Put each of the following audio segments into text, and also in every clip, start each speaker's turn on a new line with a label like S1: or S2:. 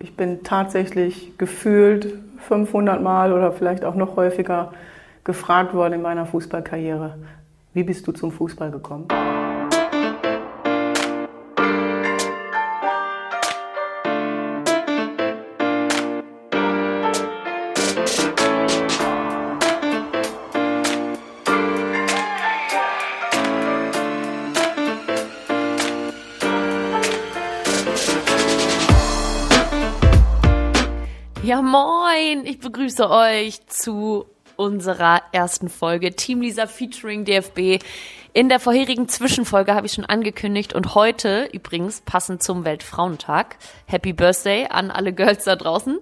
S1: Ich bin tatsächlich gefühlt 500 Mal oder vielleicht auch noch häufiger gefragt worden in meiner Fußballkarriere, wie bist du zum Fußball gekommen?
S2: Moin! Ich begrüße euch zu unserer ersten Folge Team Lisa featuring DFB. In der vorherigen Zwischenfolge habe ich schon angekündigt und heute übrigens passend zum Weltfrauentag, Happy Birthday an alle Girls da draußen,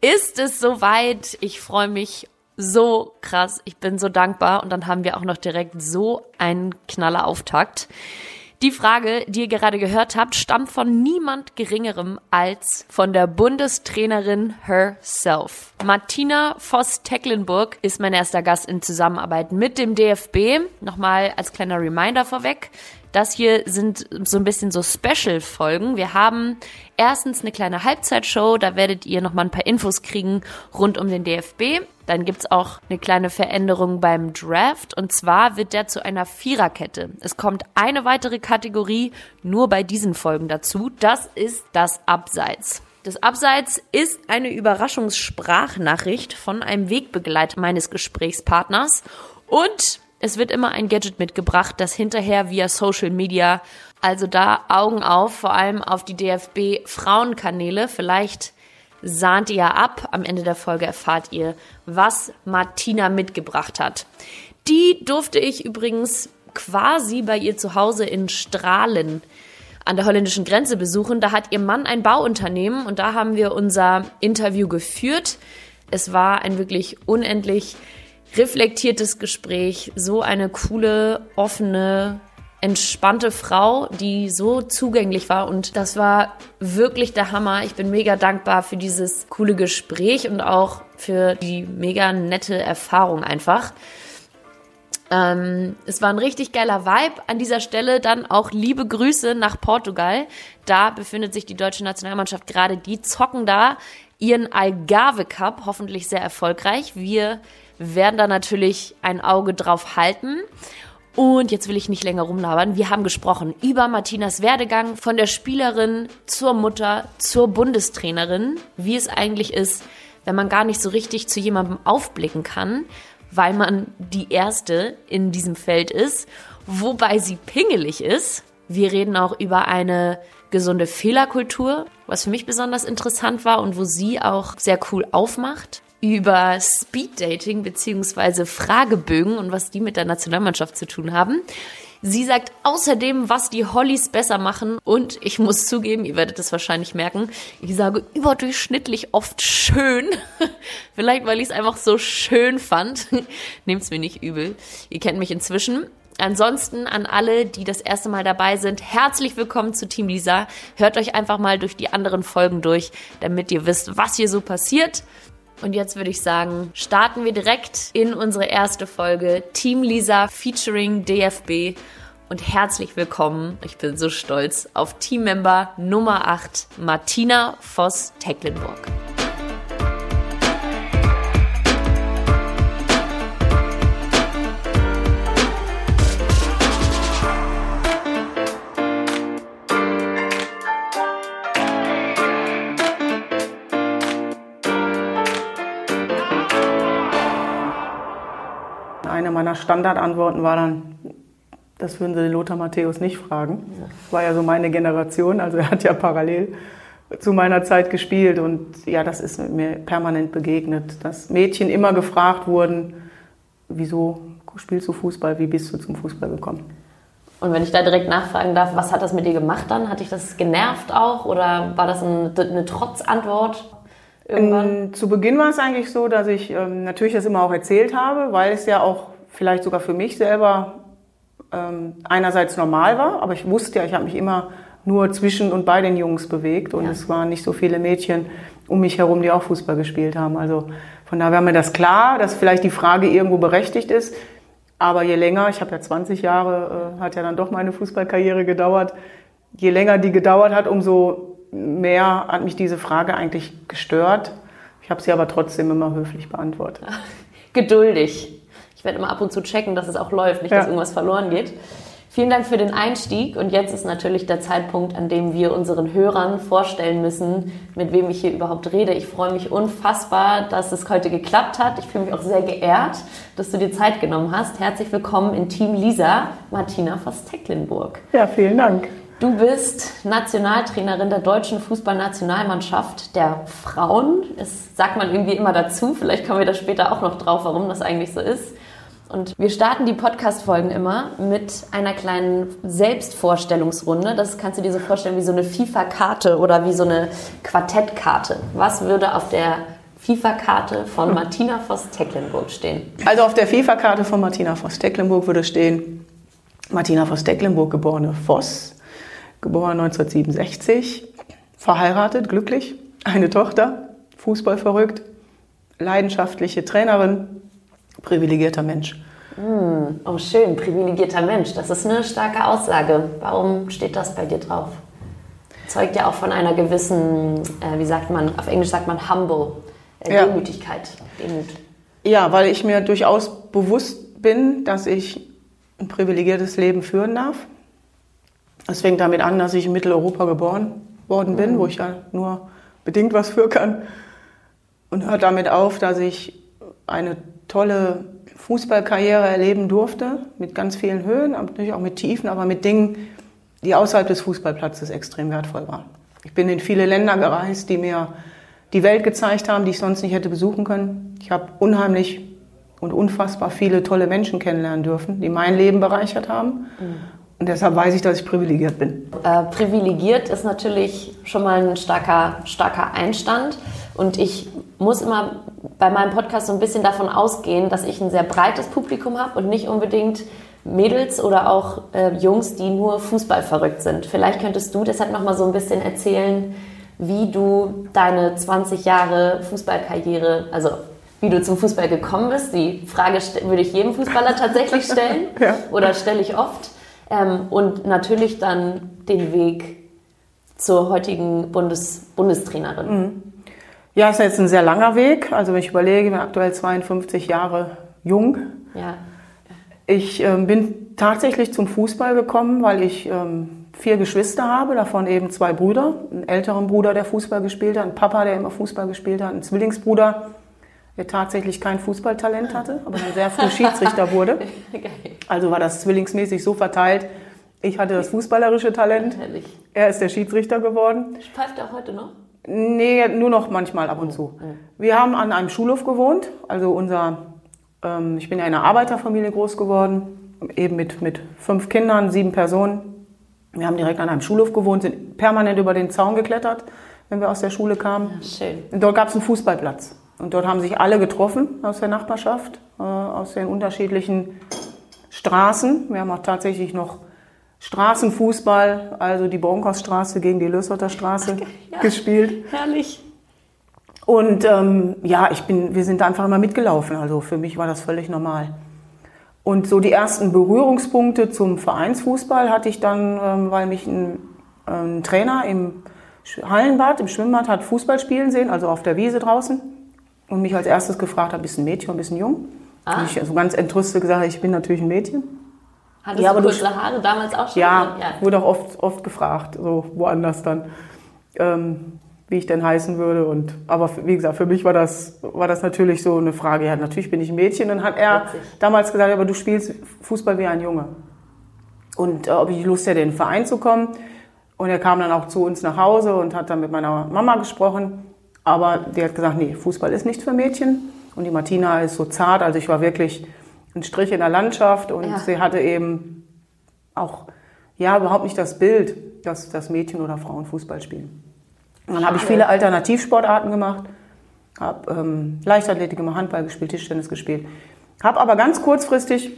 S2: ist es soweit. Ich freue mich so krass. Ich bin so dankbar und dann haben wir auch noch direkt so einen knaller Auftakt. Die Frage, die ihr gerade gehört habt, stammt von niemand Geringerem als von der Bundestrainerin herself. Martina Voss-Tecklenburg ist mein erster Gast in Zusammenarbeit mit dem DFB. Nochmal als kleiner Reminder vorweg. Das hier sind so ein bisschen so Special-Folgen. Wir haben erstens eine kleine Halbzeitshow, da werdet ihr nochmal ein paar Infos kriegen rund um den DFB. Dann gibt's auch eine kleine Veränderung beim Draft und zwar wird der zu einer Viererkette. Es kommt eine weitere Kategorie nur bei diesen Folgen dazu. Das ist das Abseits. Das Abseits ist eine Überraschungssprachnachricht von einem Wegbegleiter meines Gesprächspartners und es wird immer ein Gadget mitgebracht, das hinterher via Social Media, also da Augen auf, vor allem auf die DFB Frauenkanäle. Vielleicht sahnt ihr ab. Am Ende der Folge erfahrt ihr, was Martina mitgebracht hat. Die durfte ich übrigens quasi bei ihr zu Hause in Strahlen an der holländischen Grenze besuchen. Da hat ihr Mann ein Bauunternehmen und da haben wir unser Interview geführt. Es war ein wirklich unendlich reflektiertes Gespräch, so eine coole, offene, entspannte Frau, die so zugänglich war und das war wirklich der Hammer. Ich bin mega dankbar für dieses coole Gespräch und auch für die mega nette Erfahrung einfach. Ähm, es war ein richtig geiler Vibe. An dieser Stelle dann auch liebe Grüße nach Portugal. Da befindet sich die deutsche Nationalmannschaft gerade. Die zocken da ihren Algarve Cup, hoffentlich sehr erfolgreich. Wir werden da natürlich ein Auge drauf halten. Und jetzt will ich nicht länger rumlabern. Wir haben gesprochen über Martinas Werdegang von der Spielerin zur Mutter zur Bundestrainerin, wie es eigentlich ist, wenn man gar nicht so richtig zu jemandem aufblicken kann, weil man die Erste in diesem Feld ist, wobei sie pingelig ist. Wir reden auch über eine gesunde Fehlerkultur, was für mich besonders interessant war und wo sie auch sehr cool aufmacht über Speeddating beziehungsweise Fragebögen und was die mit der Nationalmannschaft zu tun haben. Sie sagt außerdem, was die Hollys besser machen. Und ich muss zugeben, ihr werdet es wahrscheinlich merken, ich sage überdurchschnittlich oft schön. Vielleicht, weil ich es einfach so schön fand. Nehmt's mir nicht übel. Ihr kennt mich inzwischen. Ansonsten an alle, die das erste Mal dabei sind, herzlich willkommen zu Team Lisa. Hört euch einfach mal durch die anderen Folgen durch, damit ihr wisst, was hier so passiert. Und jetzt würde ich sagen, starten wir direkt in unsere erste Folge Team Lisa featuring DFB. Und herzlich willkommen, ich bin so stolz, auf Teammember Nummer 8, Martina Voss-Tecklenburg.
S1: Meiner Standardantworten war dann, das würden Sie Lothar Matthäus nicht fragen. Das war ja so meine Generation, also er hat ja parallel zu meiner Zeit gespielt und ja, das ist mir permanent begegnet, dass Mädchen immer gefragt wurden, wieso spielst du Fußball, wie bist du zum Fußball gekommen?
S2: Und wenn ich da direkt nachfragen darf, was hat das mit dir gemacht dann? Hat dich das genervt auch oder war das eine, eine Trotzantwort?
S1: irgendwann? Ähm, zu Beginn war es eigentlich so, dass ich ähm, natürlich das immer auch erzählt habe, weil es ja auch vielleicht sogar für mich selber ähm, einerseits normal war, aber ich wusste ja, ich habe mich immer nur zwischen und bei den Jungs bewegt und ja. es waren nicht so viele Mädchen um mich herum, die auch Fußball gespielt haben. Also von daher war mir das klar, dass vielleicht die Frage irgendwo berechtigt ist. Aber je länger, ich habe ja 20 Jahre, äh, hat ja dann doch meine Fußballkarriere gedauert, je länger die gedauert hat, umso mehr hat mich diese Frage eigentlich gestört. Ich habe sie aber trotzdem immer höflich beantwortet.
S2: Geduldig. Ich werde immer ab und zu checken, dass es auch läuft, nicht, dass
S1: Ja.
S2: irgendwas verloren geht. Vielen Dank für den Einstieg und jetzt ist natürlich der Zeitpunkt, an dem wir unseren Hörern vorstellen müssen, mit wem ich hier überhaupt rede. Ich freue mich unfassbar, dass es heute geklappt hat. Ich fühle mich auch sehr geehrt, dass du dir Zeit genommen hast. Herzlich willkommen in Team Lisa, Martina vos Tecklenburg.
S1: Ja, vielen Dank.
S2: Du bist Nationaltrainerin der deutschen Fußballnationalmannschaft der Frauen. Das sagt man irgendwie immer dazu. Vielleicht kommen wir da später auch noch drauf, warum das eigentlich so ist. Und wir starten die Podcast-Folgen immer mit einer kleinen Selbstvorstellungsrunde. Das kannst du dir so vorstellen wie so eine FIFA-Karte oder wie so eine Quartettkarte. Was würde auf der FIFA-Karte von Martina vos Tecklenburg stehen?
S1: Also auf der FIFA-Karte von Martina Voss Tecklenburg würde stehen, Martina Voss Tecklenburg, geborene Voss, geboren 1967, verheiratet, glücklich, eine Tochter, Fußball verrückt, leidenschaftliche Trainerin, privilegierter Mensch.
S2: Oh, schön, privilegierter Mensch. Das ist eine starke Aussage. Warum steht das bei dir drauf? Zeugt ja auch von einer gewissen, äh, wie sagt man, auf Englisch sagt man humble, äh,
S1: Ja.
S2: Demütigkeit. Demut.
S1: Ja, weil ich mir durchaus bewusst bin, dass ich ein privilegiertes Leben führen darf. Es fängt damit an, dass ich in Mitteleuropa geboren worden bin, wo ich ja nur bedingt was für kann. Und hört damit auf, dass ich eine tolle Fußballkarriere erleben durfte, mit ganz vielen Höhen, natürlich auch mit Tiefen, aber mit Dingen, die außerhalb des Fußballplatzes extrem wertvoll waren. Ich bin in viele Länder gereist, die mir die Welt gezeigt haben, die ich sonst nicht hätte besuchen können. Ich habe unheimlich und unfassbar viele tolle Menschen kennenlernen dürfen, die mein Leben bereichert haben. Und deshalb weiß ich, dass ich privilegiert bin.
S2: Äh, privilegiert ist natürlich schon mal ein starker, starker Einstand. Und ich muss immer bei meinem Podcast so ein bisschen davon ausgehen, dass ich ein sehr breites Publikum habe und nicht unbedingt Mädels oder auch äh, Jungs, die nur Fußball verrückt sind. Vielleicht könntest du deshalb noch mal so ein bisschen erzählen, wie du deine 20 Jahre Fußballkarriere, also wie du zum Fußball gekommen bist. Die Frage würde ich jedem Fußballer tatsächlich stellen
S1: Ja.
S2: oder stelle ich oft. Ähm, und natürlich dann den Weg zur heutigen Bundes Bundestrainerin.
S1: Ja, ist jetzt ein sehr langer Weg. Also wenn ich überlege, ich bin aktuell 52 Jahre jung.
S2: Ja.
S1: Ich ähm, bin tatsächlich zum Fußball gekommen, weil ich ähm, vier Geschwister habe, davon eben zwei Brüder. Einen älteren Bruder, der Fußball gespielt hat, einen Papa, der immer Fußball gespielt hat, einen Zwillingsbruder, der tatsächlich kein Fußballtalent hatte, aber dann sehr früh Schiedsrichter wurde. Also war das zwillingsmäßig so verteilt. Ich hatte das fußballerische Talent, er ist der Schiedsrichter geworden.
S2: Pfeift er auch heute noch?
S1: Nee, nur noch manchmal ab und zu. Wir haben an einem Schulhof gewohnt. Also unser, ähm, ich bin ja in einer Arbeiterfamilie groß geworden, eben mit, mit fünf Kindern, sieben Personen. Wir haben direkt an einem Schulhof gewohnt, sind permanent über den Zaun geklettert, wenn wir aus der Schule kamen.
S2: Schön.
S1: Und dort gab es einen Fußballplatz. Und dort haben sich alle getroffen aus der Nachbarschaft, äh, aus den unterschiedlichen Straßen. Wir haben auch tatsächlich noch Straßenfußball, also die Bronkhausstraße gegen die Lösserter Straße gespielt.
S2: Herrlich.
S1: Und ähm, ja, ich bin, wir sind da einfach immer mitgelaufen. Also für mich war das völlig normal. Und so die ersten Berührungspunkte zum Vereinsfußball hatte ich dann, ähm, weil mich ein, ein Trainer im Hallenbad, im Schwimmbad hat Fußball spielen sehen, also auf der Wiese draußen. Und mich als erstes gefragt hat, bist du ein Mädchen oder bist du ein Jung?
S2: Ah.
S1: Und ich so ganz entrüstet gesagt, ich bin natürlich ein Mädchen.
S2: Hattest
S1: Ja,
S2: du kurze Haare damals auch schon?
S1: Ja,
S2: ja.
S1: wurde auch oft, oft gefragt, so woanders dann, ähm, wie ich denn heißen würde. Und, aber wie gesagt, für mich war das, war das natürlich so eine Frage. Ja, natürlich bin ich ein Mädchen. Dann hat er
S2: Witzig.
S1: damals gesagt, aber du spielst Fußball wie ein Junge. Und äh, ob ich Lust hätte, in den Verein zu kommen. Und er kam dann auch zu uns nach Hause und hat dann mit meiner Mama gesprochen. Aber die hat gesagt, nee, Fußball ist nichts für Mädchen. Und die Martina ist so zart. Also ich war wirklich ein Strich in der Landschaft und
S2: Ja.
S1: sie hatte eben auch ja überhaupt nicht das Bild, dass, dass Mädchen oder Frauen Fußball spielen. Und dann habe ich viele Alternativsportarten gemacht, habe ähm, Leichtathletik gemacht, Handball gespielt, Tischtennis gespielt, habe aber ganz kurzfristig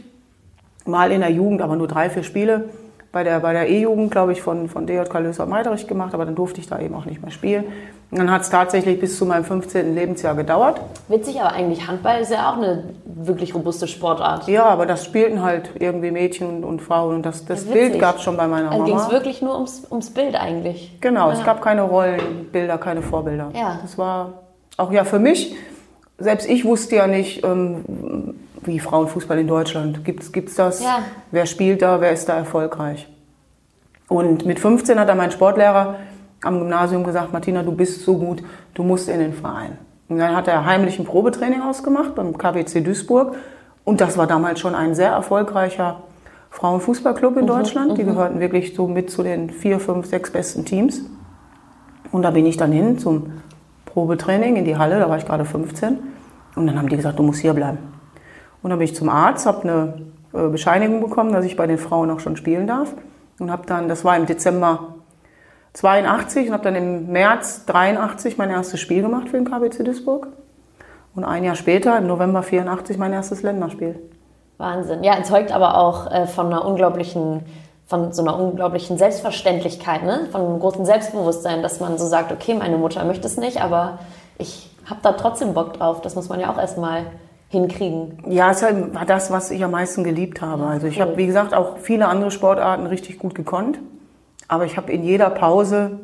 S1: mal in der Jugend, aber nur drei, vier Spiele, bei der, bei der E-Jugend, glaube ich, von, von DJK Löser Meiderich gemacht, aber dann durfte ich da eben auch nicht mehr spielen. Und dann hat es tatsächlich bis zu meinem 15. Lebensjahr gedauert.
S2: Witzig, aber eigentlich Handball ist ja auch eine wirklich robuste Sportart.
S1: Ja, aber das spielten halt irgendwie Mädchen und Frauen und das, das
S2: Ja,
S1: Bild gab es schon bei meiner
S2: Also ging
S1: Mama.
S2: es wirklich nur ums, ums Bild eigentlich.
S1: Genau, es
S2: Ja.
S1: gab keine Rollenbilder, keine Vorbilder.
S2: Ja.
S1: Das war auch ja für mich, selbst ich wusste ja nicht, ähm, wie Frauenfußball in Deutschland. Gibt's, gibt's das?
S2: Ja.
S1: Wer spielt da? Wer ist da erfolgreich? Und mit 15 hat dann mein Sportlehrer am Gymnasium gesagt, Martina, du bist so gut, du musst in den Verein. Und dann hat er heimlich ein Probetraining ausgemacht beim KWC Duisburg. Und das war damals schon ein sehr erfolgreicher Frauenfußballclub in Deutschland. Die gehörten wirklich so mit zu den vier, fünf, sechs besten Teams. Und da bin ich dann hin zum Probetraining in die Halle, da war ich gerade 15. Und dann haben die gesagt, du musst hier bleiben. Und dann bin ich zum Arzt, habe eine äh, Bescheinigung bekommen, dass ich bei den Frauen auch schon spielen darf. Und habe dann, das war im Dezember 82 und habe dann im März 83 mein erstes Spiel gemacht für den KBC Duisburg. Und ein Jahr später, im November 84, mein erstes Länderspiel.
S2: Wahnsinn. Ja, zeugt aber auch äh, von einer unglaublichen, von so einer unglaublichen Selbstverständlichkeit, ne? von einem großen Selbstbewusstsein, dass man so sagt, okay, meine Mutter möchte es nicht, aber ich habe da trotzdem Bock drauf. Das muss man ja auch erstmal hinkriegen.
S1: Ja, es war das, was ich am meisten geliebt habe. Also ich habe, wie gesagt, auch viele andere Sportarten richtig gut gekonnt. Aber ich habe in jeder Pause,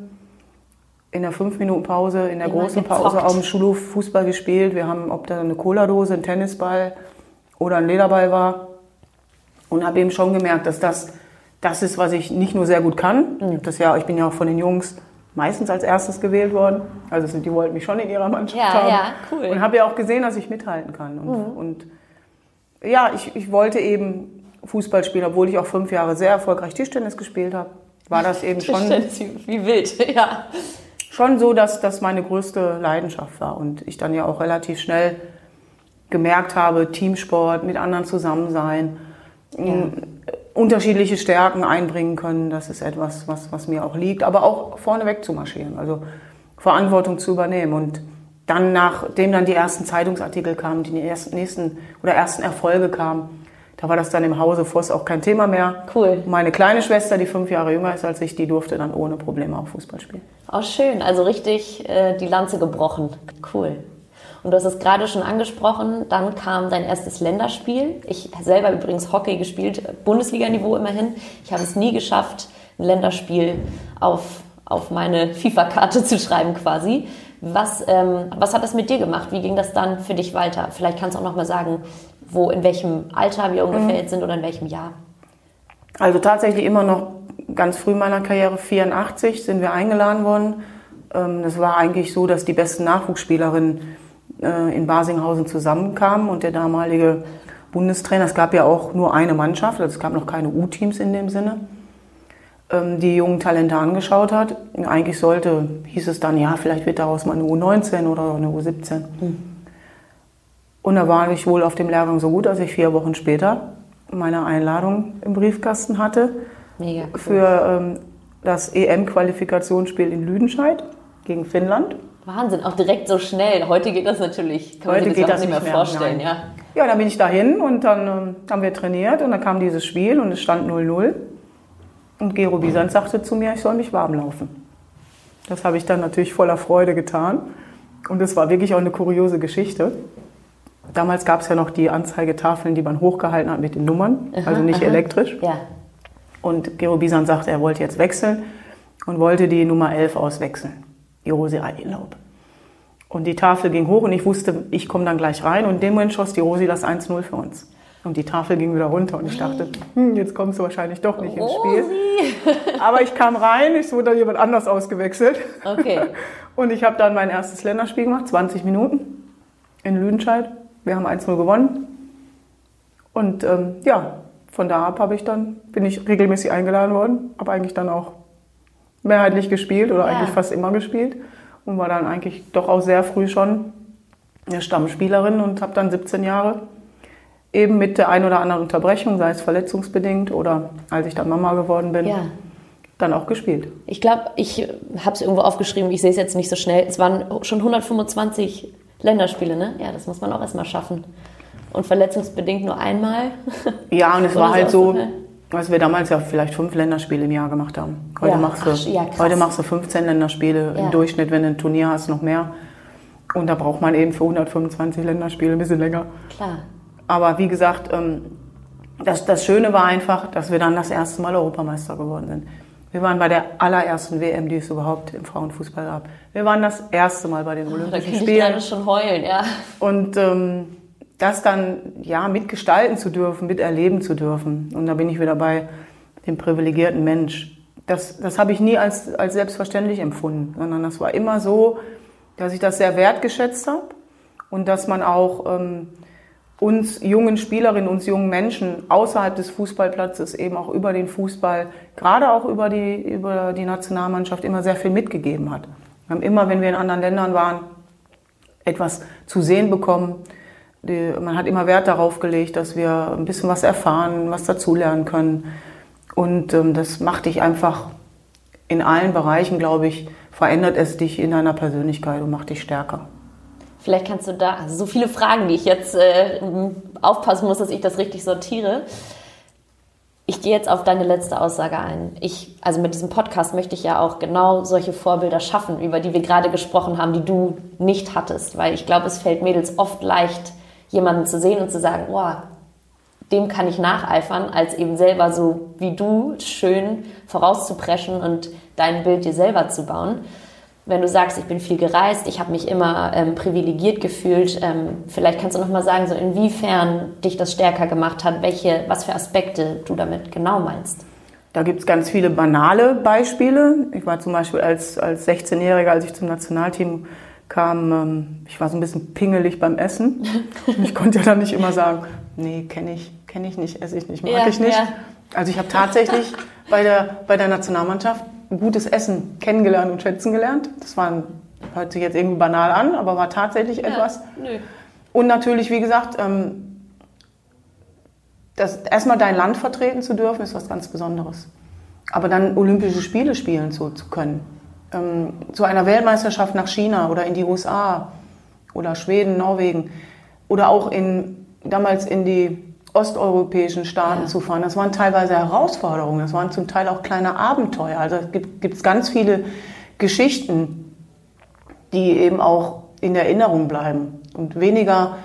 S1: in der 5-Minuten-Pause, in der
S2: Immer
S1: großen
S2: gezockt.
S1: Pause auf dem Schulhof Fußball gespielt. Wir haben, ob da eine Cola-Dose, ein Tennisball oder ein Lederball war. Und habe eben schon gemerkt, dass das das ist, was ich nicht nur sehr gut kann. Hab das ja, ich bin ja auch von den Jungs meistens als erstes gewählt worden. Also sind- die wollten mich schon in ihrer Mannschaft
S2: Ja,
S1: haben.
S2: ja, cool.
S1: Und habe ja auch gesehen, dass ich mithalten kann. Und, und ja, ich, ich wollte eben Fußball spielen, obwohl ich auch fünf Jahre sehr erfolgreich Tischtennis gespielt habe. War das eben schon,
S2: Tischtennis, wie wild, ja.
S1: schon so, dass das meine größte Leidenschaft war. Und ich dann ja auch relativ schnell gemerkt habe, Teamsport, mit anderen zusammen sein, m, unterschiedliche Stärken einbringen können, das ist etwas, was, was mir auch liegt. Aber auch vorneweg zu marschieren, also Verantwortung zu übernehmen. Und dann, nachdem dann die ersten Zeitungsartikel kamen, die ersten, nächsten oder ersten Erfolge kamen, da war das dann im Hause Voss auch kein Thema mehr.
S2: Cool.
S1: Meine kleine Schwester, die fünf Jahre jünger ist als ich, die durfte dann ohne Probleme auch Fußball spielen.
S2: Auch schön, also richtig äh, die Lanze gebrochen. Cool. Und du hast es gerade schon angesprochen, dann kam dein erstes Länderspiel. Ich selber übrigens Hockey gespielt, Bundesliga-Niveau immerhin. Ich habe es nie geschafft, ein Länderspiel auf, auf meine FIFA-Karte zu schreiben quasi. Was, ähm, was hat das mit dir gemacht? Wie ging das dann für dich weiter? Vielleicht kannst du auch noch mal sagen, wo, in welchem Alter wir ungefähr jetzt sind oder in welchem Jahr.
S1: Also tatsächlich immer noch ganz früh in meiner Karriere, 84, sind wir eingeladen worden. Ähm, Das war eigentlich so, dass die besten Nachwuchsspielerinnen äh, in Basinghausen zusammenkamen und der damalige Bundestrainer, es gab ja auch nur eine Mannschaft, also es gab noch keine U-Teams in dem Sinne, ähm, die jungen Talente angeschaut hat. Eigentlich sollte, hieß es dann, ja, vielleicht wird daraus mal eine U19 oder eine U17. Und da war ich wohl auf dem Lehrgang so gut, dass ich vier Wochen später meine Einladung im Briefkasten hatte
S2: Mega cool.
S1: für ähm, das EM-Qualifikationsspiel in Lüdenscheid gegen Finnland.
S2: Wahnsinn, auch direkt so schnell. Heute geht das natürlich, kann man
S1: Heute
S2: sich das
S1: das
S2: nicht mehr,
S1: mehr,
S2: vorstellen.
S1: nein.
S2: Ja.
S1: Ja, dann bin ich dahin und dann ähm, haben wir trainiert und dann kam dieses Spiel und es stand 0-0. Und Gero Bisant sagte zu mir, ich soll mich warm laufen. Das habe ich dann natürlich voller Freude getan. Und es war wirklich auch eine kuriose Geschichte. Damals gab es ja noch die Anzeigetafeln, die man hochgehalten hat mit den Nummern, also nicht elektrisch.
S2: ja.
S1: Und Gero Bisan sagte, er wollte jetzt wechseln und wollte die Nummer 11 auswechseln, die Rosi Eilaub. Und die Tafel ging hoch und ich wusste, ich komme dann gleich rein und in dem Moment schoss die Rosi das 1-0 für uns. Und die Tafel ging wieder runter und ich dachte, hm, jetzt kommst du wahrscheinlich doch nicht ins Spiel. Aber ich kam rein, es wurde dann jemand anders ausgewechselt.
S2: Okay.
S1: Und ich habe dann mein erstes Länderspiel gemacht, 20 Minuten in Lüdenscheid. Wir haben 1-0 gewonnen. Und ähm, ja, von da ab habe ich dann, bin ich regelmäßig eingeladen worden, habe eigentlich dann auch mehrheitlich gespielt oder
S2: Ja.
S1: eigentlich fast immer gespielt und war dann eigentlich doch auch sehr früh schon eine Stammspielerin und habe dann 17 Jahre eben mit der ein oder anderen Unterbrechung, sei es verletzungsbedingt oder als ich dann Mama geworden bin,
S2: Ja.
S1: dann auch gespielt.
S2: Ich glaube, ich habe es irgendwo aufgeschrieben, ich sehe es jetzt nicht so schnell. Es waren schon 125 Länderspiele, ne? Ja, das muss man auch erstmal schaffen. Und verletzungsbedingt nur einmal.
S1: Ja, und es war halt so,
S2: auszufallen.
S1: Was wir damals ja vielleicht fünf Länderspiele im Jahr gemacht haben. Heute,
S2: Ja,
S1: machst, du,
S2: ach, ja,
S1: heute machst du 15 Länderspiele
S2: Ja.
S1: im Durchschnitt, wenn du ein Turnier hast, noch mehr. Und da braucht man eben für 125 Länderspiele ein bisschen länger.
S2: Klar.
S1: Aber wie gesagt, ähm, das, das Schöne war einfach, dass wir dann das erste Mal Europameister geworden sind. Wir waren bei der allerersten WM, die es überhaupt im Frauenfußball gab. Wir waren das erste Mal bei den
S2: Da
S1: Olympischen
S2: könnte ich
S1: Spielen.
S2: gerade schon heulen, ja.
S1: Und ähm, das dann ja mitgestalten zu dürfen, miterleben zu dürfen. Und da bin ich wieder bei dem privilegierten Mensch. Das, das habe ich nie als, als selbstverständlich empfunden, sondern das war immer so, dass ich das sehr wertgeschätzt habe und dass man auch ähm, uns jungen Spielerinnen, uns jungen Menschen außerhalb des Fußballplatzes eben auch über den Fußball, gerade auch über die, über die Nationalmannschaft immer sehr viel mitgegeben hat. Wir haben immer, wenn wir in anderen Ländern waren, etwas zu sehen bekommen. Die, man hat immer Wert darauf gelegt, dass wir ein bisschen was erfahren, was dazulernen können. Und ähm, das macht dich einfach in allen Bereichen, glaube ich, verändert es dich in deiner Persönlichkeit und macht dich stärker.
S2: Vielleicht kannst du da, also so viele Fragen, die ich jetzt äh, aufpassen muss, dass ich das richtig sortiere. Ich gehe jetzt auf deine letzte Aussage ein. Ich, also mit diesem Podcast möchte ich ja auch genau solche Vorbilder schaffen, über die wir gerade gesprochen haben, die du nicht hattest. Weil ich glaube, es fällt Mädels oft leicht, jemanden zu sehen und zu sagen, boah, dem kann ich nacheifern, als eben selber so wie du schön vorauszupreschen und dein Bild dir selber zu bauen. Wenn du sagst, ich bin viel gereist, ich habe mich immer ähm, privilegiert gefühlt, ähm, vielleicht kannst du noch mal sagen, so inwiefern dich das stärker gemacht hat, welche, was für Aspekte du damit genau meinst.
S1: Da gibt es ganz viele banale Beispiele. Ich war zum Beispiel als, als 16-Jähriger, als ich zum Nationalteam kam, ähm, ich war so ein bisschen pingelig beim Essen. Ich konnte ja dann nicht immer sagen, nee, kenne ich, kenne ich nicht, esse ich nicht, mag
S2: Ja,
S1: ich nicht.
S2: ja.
S1: Also ich habe tatsächlich bei der, bei der Nationalmannschaft gutes Essen kennengelernt und schätzen gelernt. Das war, ein- hört sich jetzt irgendwie banal an, aber war tatsächlich etwas.
S2: Nö.
S1: Und natürlich, wie gesagt, ähm, das, erstmal dein Land vertreten zu dürfen, ist was ganz Besonderes. Aber dann Olympische Spiele spielen zu, zu können. Ähm, zu einer Weltmeisterschaft nach China oder in die USA oder Schweden, Norwegen oder auch in, damals in die osteuropäischen Staaten
S2: Ja.
S1: zu fahren. Das waren teilweise Herausforderungen, das waren zum Teil auch kleine Abenteuer. Also es gibt es ganz viele Geschichten, die eben auch in der Erinnerung bleiben und weniger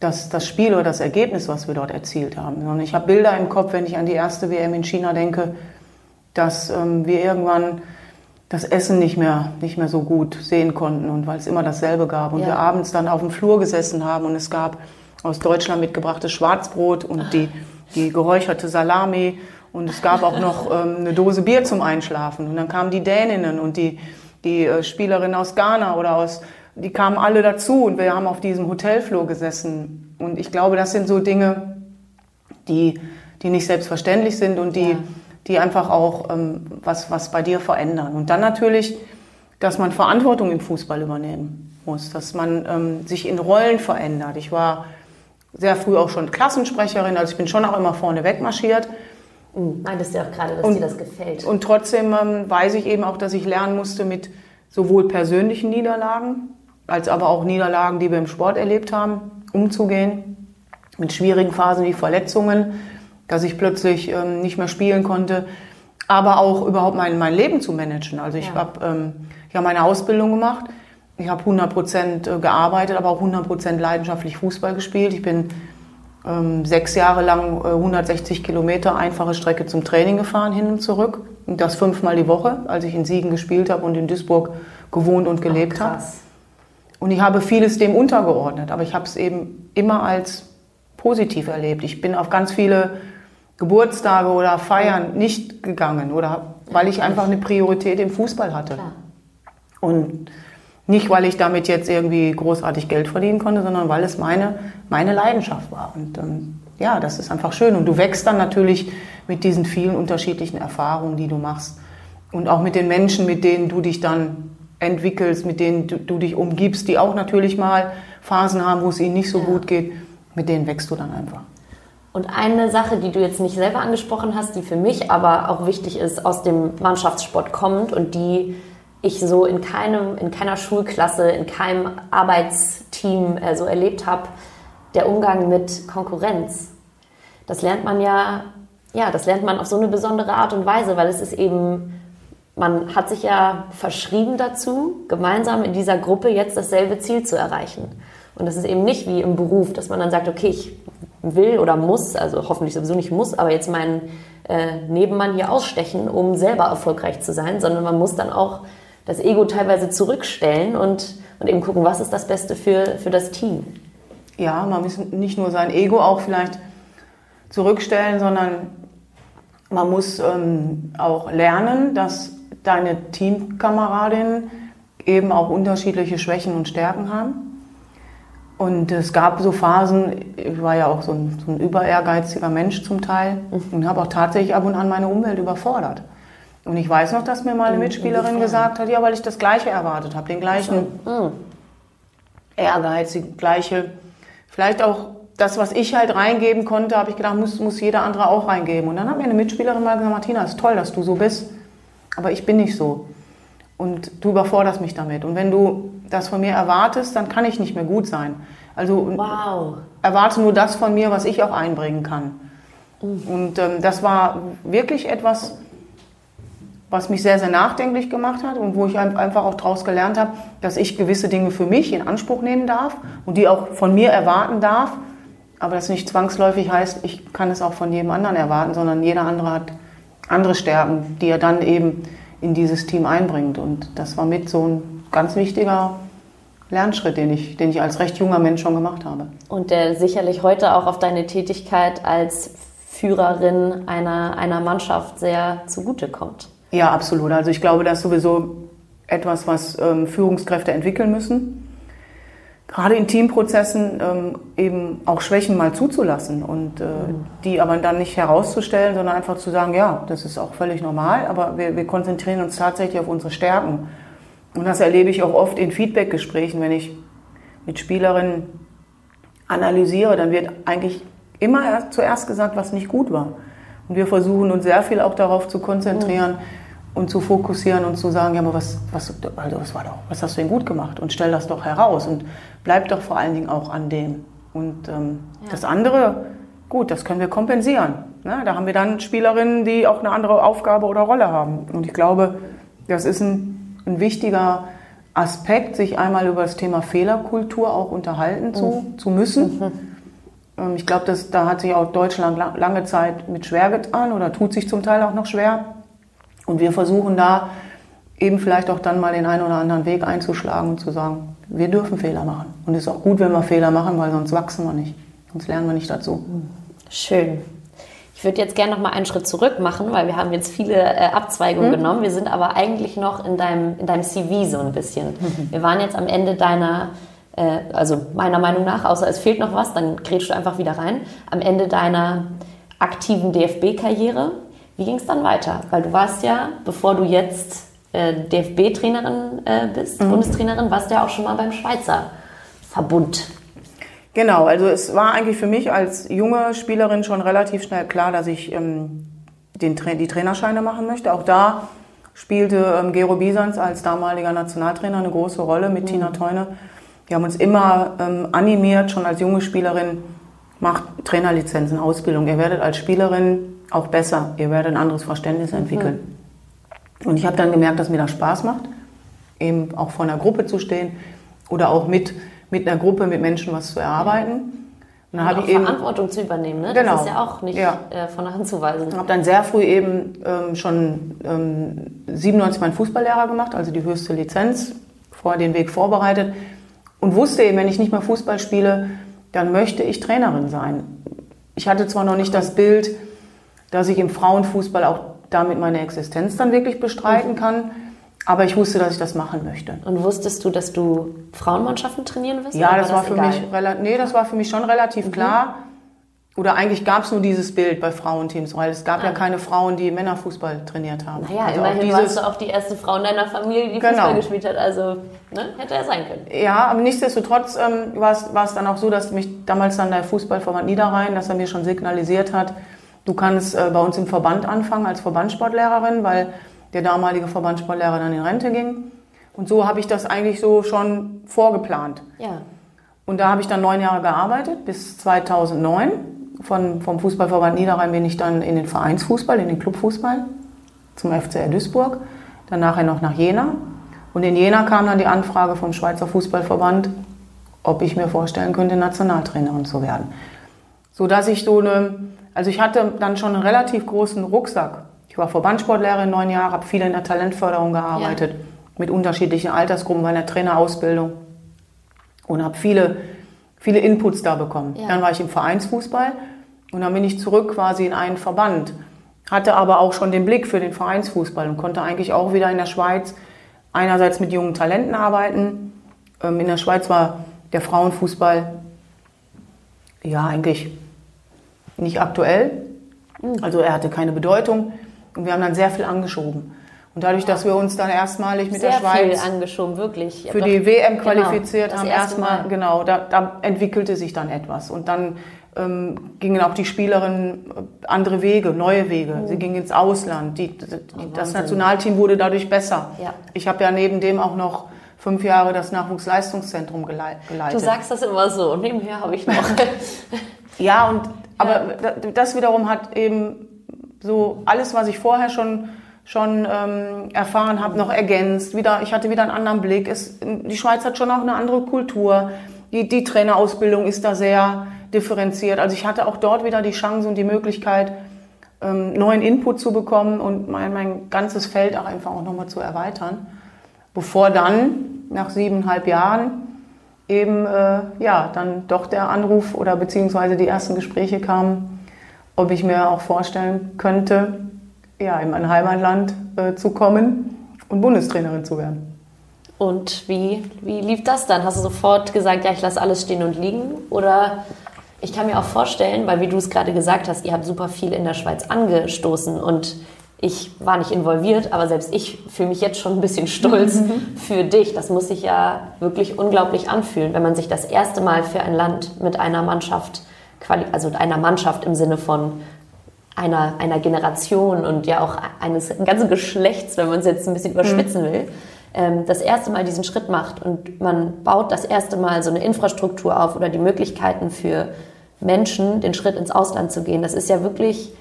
S1: das, das Spiel oder das Ergebnis, was wir dort erzielt haben. Sondern ich habe Bilder im Kopf, wenn ich an die erste WM in China denke, dass ähm, wir irgendwann das Essen nicht mehr, nicht mehr so gut sehen konnten und weil es immer dasselbe gab und
S2: Ja.
S1: wir abends dann auf dem Flur gesessen haben und es gab aus Deutschland mitgebrachtes Schwarzbrot und die, die geräucherte Salami und es gab auch noch ähm, eine Dose Bier zum Einschlafen und dann kamen die Däninnen und die, die äh, Spielerinnen aus Ghana oder aus, die kamen alle dazu und wir haben auf diesem Hotelflur gesessen und ich glaube, das sind so Dinge, die, die nicht selbstverständlich sind und die,
S2: Ja.
S1: Die einfach auch ähm, was, was bei dir verändern. Und dann natürlich, dass man Verantwortung im Fußball übernehmen muss, dass man ähm, sich in Rollen verändert. Ich war sehr früh auch schon Klassensprecherin, also ich bin schon auch immer vorne wegmarschiert.
S2: Hm, Meintest du auch gerade, dass
S1: Und-
S2: dir das gefällt?
S1: Und trotzdem ähm, weiß ich eben auch, dass ich lernen musste mit sowohl persönlichen Niederlagen als aber auch Niederlagen, die wir im Sport erlebt haben, umzugehen. Mit schwierigen Phasen wie Verletzungen, dass ich plötzlich ähm, nicht mehr spielen konnte, aber auch überhaupt mein, mein Leben zu managen. Also ich
S2: Ja.
S1: habe ähm, ich hab meine Ausbildung gemacht, ich habe 100 Prozent äh, gearbeitet, aber auch 100 Prozent leidenschaftlich Fußball gespielt. Ich bin ähm, sechs Jahre lang äh, 160 Kilometer einfache Strecke zum Training gefahren, hin und zurück. Und das fünfmal die Woche, als ich in Siegen gespielt habe und in Duisburg gewohnt und gelebt habe. Und ich habe vieles dem untergeordnet, aber ich habe es eben immer als positiv erlebt. Ich bin auf ganz viele Geburtstage oder Feiern nicht gegangen oder weil ich einfach eine Priorität im Fußball hatte.
S2: Klar.
S1: Und nicht, weil ich damit jetzt irgendwie großartig Geld verdienen konnte, sondern weil es meine, meine Leidenschaft war. Und ähm, ja, das ist einfach schön. Und du wächst dann natürlich mit diesen vielen unterschiedlichen Erfahrungen, die du machst. Und auch mit den Menschen, mit denen du dich dann entwickelst, mit denen du, du dich umgibst, die auch natürlich mal Phasen haben, wo es ihnen nicht so
S2: Ja.
S1: gut geht. Mit denen wächst du dann einfach.
S2: Und eine Sache, die du jetzt nicht selber angesprochen hast, die für mich aber auch wichtig ist, aus dem Mannschaftssport kommt und die ich so in keinem, in keiner Schulklasse, in keinem Arbeitsteam äh, so erlebt habe, der Umgang mit Konkurrenz. Das lernt man ja ja, das lernt man auf so eine besondere Art und Weise, weil es ist eben, man hat sich ja verschrieben dazu, gemeinsam in dieser Gruppe jetzt dasselbe Ziel zu erreichen. Und das ist eben nicht wie im Beruf, dass man dann sagt, okay, ich will oder muss, also hoffentlich sowieso nicht muss, aber jetzt meinen äh, Nebenmann hier ausstechen, um selber erfolgreich zu sein, sondern man muss dann auch das Ego teilweise zurückstellen und, und eben gucken, was ist das Beste für, für das Team.
S1: Ja, man muss nicht nur sein Ego auch vielleicht zurückstellen, sondern man muss ähm, auch lernen, dass deine Teamkameradinnen eben auch unterschiedliche Schwächen und Stärken haben. Und es gab so Phasen, ich war ja auch so ein, so ein über ehrgeiziger Mensch zum Teil und habe auch tatsächlich ab und an meine Umwelt überfordert. Und ich weiß noch, dass mir mal eine Mitspielerin gesagt hat, ja, weil ich das Gleiche erwartet habe, den gleichen mhm. Ehrgeiz, die gleiche, vielleicht auch das, was ich halt reingeben konnte, habe ich gedacht, muss, muss jeder andere auch reingeben. Und dann hat mir eine Mitspielerin mal gesagt, Martina, ist toll, dass du so bist, aber ich bin nicht so. Und du überforderst mich damit. Und wenn du das von mir erwartest, dann kann ich nicht mehr gut sein. Also wow. erwarte nur das von mir, was ich auch einbringen kann. Mhm. Und ähm, das war wirklich etwas, was mich sehr, sehr nachdenklich gemacht hat und wo ich einfach auch daraus gelernt habe, dass ich gewisse Dinge für mich in Anspruch nehmen darf und die auch von mir erwarten darf. Aber das nicht zwangsläufig heißt, ich kann es auch von jedem anderen erwarten, sondern jeder andere hat andere Stärken, die er dann eben in dieses Team einbringt. Und das war mit so ein ganz wichtiger Lernschritt, den ich, den ich als recht junger Mensch schon gemacht habe.
S2: Und der sicherlich heute auch auf deine Tätigkeit als Führerin einer, einer Mannschaft sehr zugutekommt.
S1: Ja, absolut. Also ich glaube, das ist sowieso etwas, was ähm, Führungskräfte entwickeln müssen. Gerade in Teamprozessen ähm, eben auch Schwächen mal zuzulassen und äh, mhm. die aber dann nicht herauszustellen, sondern einfach zu sagen, ja, das ist auch völlig normal, aber wir, wir konzentrieren uns tatsächlich auf unsere Stärken. Und das erlebe ich auch oft in Feedbackgesprächen, wenn ich mit Spielerinnen analysiere, dann wird eigentlich immer erst, zuerst gesagt, was nicht gut war. Und wir versuchen uns sehr viel auch darauf zu konzentrieren mhm. Und zu fokussieren und zu sagen, ja, aber was, was, also was war doch, was hast du denn gut gemacht? Und stell das doch heraus und bleib doch vor allen Dingen auch an dem. Und ähm, ja. das andere, gut, das können wir kompensieren. Ne? Da haben wir dann Spielerinnen, die auch eine andere Aufgabe oder Rolle haben. Und ich glaube, das ist ein, ein wichtiger Aspekt, sich einmal über das Thema Fehlerkultur auch unterhalten mhm. zu, zu müssen. Mhm. Ähm, ich glaube, da hat sich auch Deutschland lange Zeit mit schwer getan oder tut sich zum Teil auch noch schwer. Und wir versuchen da eben vielleicht auch dann mal den einen oder anderen Weg einzuschlagen und zu sagen, wir dürfen Fehler machen. Und es ist auch gut, wenn wir Fehler machen, weil sonst wachsen wir nicht. Sonst lernen wir nicht dazu.
S2: Schön. Ich würde jetzt gerne noch mal einen Schritt zurück machen, weil wir haben jetzt viele äh, Abzweigungen mhm. genommen. Wir sind aber eigentlich noch in deinem, in deinem CV so ein bisschen. Mhm. Wir waren jetzt am Ende deiner äh, also meiner Meinung nach, außer es fehlt noch was, dann grätschst du einfach wieder rein. Am Ende deiner aktiven DFB-Karriere, wie ging es dann weiter? Weil du warst ja, bevor du jetzt äh, DFB-Trainerin äh, bist, mhm. Bundestrainerin, warst du ja auch schon mal beim Schweizer Verbund.
S1: Genau, also es war eigentlich für mich als junge Spielerin schon relativ schnell klar, dass ich ähm, den, die Trainerscheine machen möchte. Auch da spielte ähm, Gero Bisans als damaliger Nationaltrainer eine große Rolle mit mhm. Tina Teune. Wir haben uns immer ähm, animiert, schon als junge Spielerin, macht Trainerlizenzen, Ausbildung. Ihr werdet als Spielerin auch besser. Ihr werdet ein anderes Verständnis entwickeln. Mhm. Und ich habe dann gemerkt, dass mir das Spaß macht, eben auch vor einer Gruppe zu stehen oder auch mit, mit einer Gruppe, mit Menschen was zu erarbeiten.
S2: Und dann habe ich eben Verantwortung zu übernehmen, ne? Genau. Das ist ja auch nicht ja. Äh, von der Hand zu weisen. Ich
S1: habe dann sehr früh eben ähm, schon ähm, 97 meinen Fußballlehrer gemacht, also die höchste Lizenz, vorher den Weg vorbereitet und wusste eben, wenn ich nicht mehr Fußball spiele, dann möchte ich Trainerin sein. Ich hatte zwar noch nicht das Bild, dass ich im Frauenfußball auch damit meine Existenz dann wirklich bestreiten mhm. kann, aber ich wusste, dass ich das machen möchte.
S2: Und wusstest du, dass du Frauenmannschaften trainieren wirst?
S1: Ja, das war, das für mich nee, das war für mich schon relativ mhm. klar. Oder eigentlich gab es nur dieses Bild bei Frauenteams, weil es gab ah. ja keine Frauen, die Männerfußball trainiert haben.
S2: Naja, also immerhin dieses, warst du auch die erste Frau in deiner Familie, die genau. Fußball gespielt hat. Also ne, hätte er sein können.
S1: Ja, aber nichtsdestotrotz ähm, war es dann auch so, dass mich damals dann der Fußballverband Niederrhein, dass er mir schon signalisiert hat, du kannst äh, bei uns im Verband anfangen als Verbandssportlehrerin, weil der damalige Verbandssportlehrer dann in Rente ging. Und so habe ich das eigentlich so schon vorgeplant.
S2: Ja.
S1: Und da habe ich dann neun Jahre gearbeitet, bis 2009 von, vom Fußballverband Niederrhein bin ich dann in den Vereinsfußball, in den Clubfußball zum FCR Duisburg, dann nachher noch nach Jena. Und in Jena kam dann die Anfrage vom Schweizer Fußballverband, ob ich mir vorstellen könnte, Nationaltrainerin zu werden. So dass ich so eine, also ich hatte dann schon einen relativ großen Rucksack. Ich war Verbandssportlehrerin neun Jahre, habe viel in der Talentförderung gearbeitet, ja. mit unterschiedlichen Altersgruppen bei der Trainerausbildung und habe viele, viele Inputs da bekommen. Ja. Dann war ich im Vereinsfußball und dann bin ich zurück quasi in einen Verband. Hatte aber auch schon den Blick für den Vereinsfußball und konnte eigentlich auch wieder in der Schweiz einerseits mit jungen Talenten arbeiten. Ähm, in der Schweiz war der Frauenfußball ja eigentlich nicht aktuell. Mhm. Also er hatte keine Bedeutung und wir haben dann sehr viel angeschoben. Und dadurch, dass wir uns dann erstmalig mit
S2: Sehr
S1: der Schweiz
S2: viel angeschoben, wirklich.
S1: für die WM genau, qualifiziert genau, haben, erstmal, genau, da, da, entwickelte sich dann etwas. Und dann ähm, gingen auch die Spielerinnen äh, andere Wege, neue Wege. Mhm. Sie gingen ins Ausland. Die, die, oh, das Nationalteam wurde dadurch besser. Ja. Ich habe ja neben dem auch noch fünf Jahre das Nachwuchsleistungszentrum geleitet.
S2: Du sagst das immer so, nebenher habe ich noch.
S1: ja, und aber das wiederum hat eben so alles, was ich vorher schon schon ähm, erfahren habe, noch ergänzt. Wieder, ich hatte wieder einen anderen Blick. Es, die Schweiz hat schon auch eine andere Kultur. Die, die Trainerausbildung ist da sehr differenziert. Also ich hatte auch dort wieder die Chance und die Möglichkeit, ähm, neuen Input zu bekommen und mein, mein ganzes Feld auch einfach auch nochmal zu erweitern. Bevor dann, nach siebeneinhalb Jahren, eben äh, ja, dann doch der Anruf oder beziehungsweise die ersten Gespräche kamen, ob ich mir auch vorstellen könnte, ja, in mein Heimatland äh, zu kommen und Bundestrainerin zu werden.
S2: Und wie, wie lief das dann? Hast du sofort gesagt, ja, ich lasse alles stehen und liegen? Oder ich kann mir auch vorstellen, weil wie du es gerade gesagt hast, ihr habt super viel in der Schweiz angestoßen und ich war nicht involviert, aber selbst ich fühle mich jetzt schon ein bisschen stolz mhm. für dich. Das muss sich ja wirklich unglaublich anfühlen, wenn man sich das erste Mal für ein Land mit einer Mannschaft, also einer Mannschaft im Sinne von einer, einer Generation und ja auch eines ganzen Geschlechts, wenn man es jetzt ein bisschen überspitzen mhm. will, ähm, das erste Mal diesen Schritt macht und man baut das erste Mal so eine Infrastruktur auf oder die Möglichkeiten für Menschen, den Schritt ins Ausland zu gehen. Das ist ja wirklich,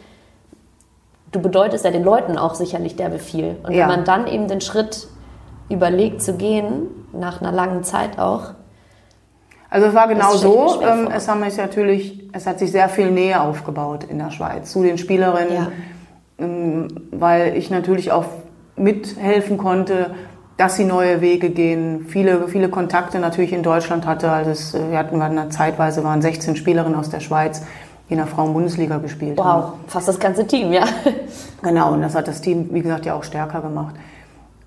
S2: du bedeutest ja den Leuten auch sicherlich derbe viel. Und ja. wenn man dann eben den Schritt überlegt zu gehen, nach einer langen Zeit auch,
S1: also es war genau so. Ähm, es, haben sich natürlich, es hat sich sehr viel Nähe aufgebaut in der Schweiz zu den Spielerinnen, ja. ähm, weil ich natürlich auch mithelfen konnte, dass sie neue Wege gehen. Viele, viele Kontakte natürlich in Deutschland hatte. Also es, wir hatten wir zeitweise waren 16 Spielerinnen aus der Schweiz, in der Frauenbundesliga gespielt
S2: wow,
S1: haben.
S2: Wow, fast das ganze Team, ja.
S1: Genau, und das hat das Team, wie gesagt, ja auch stärker gemacht.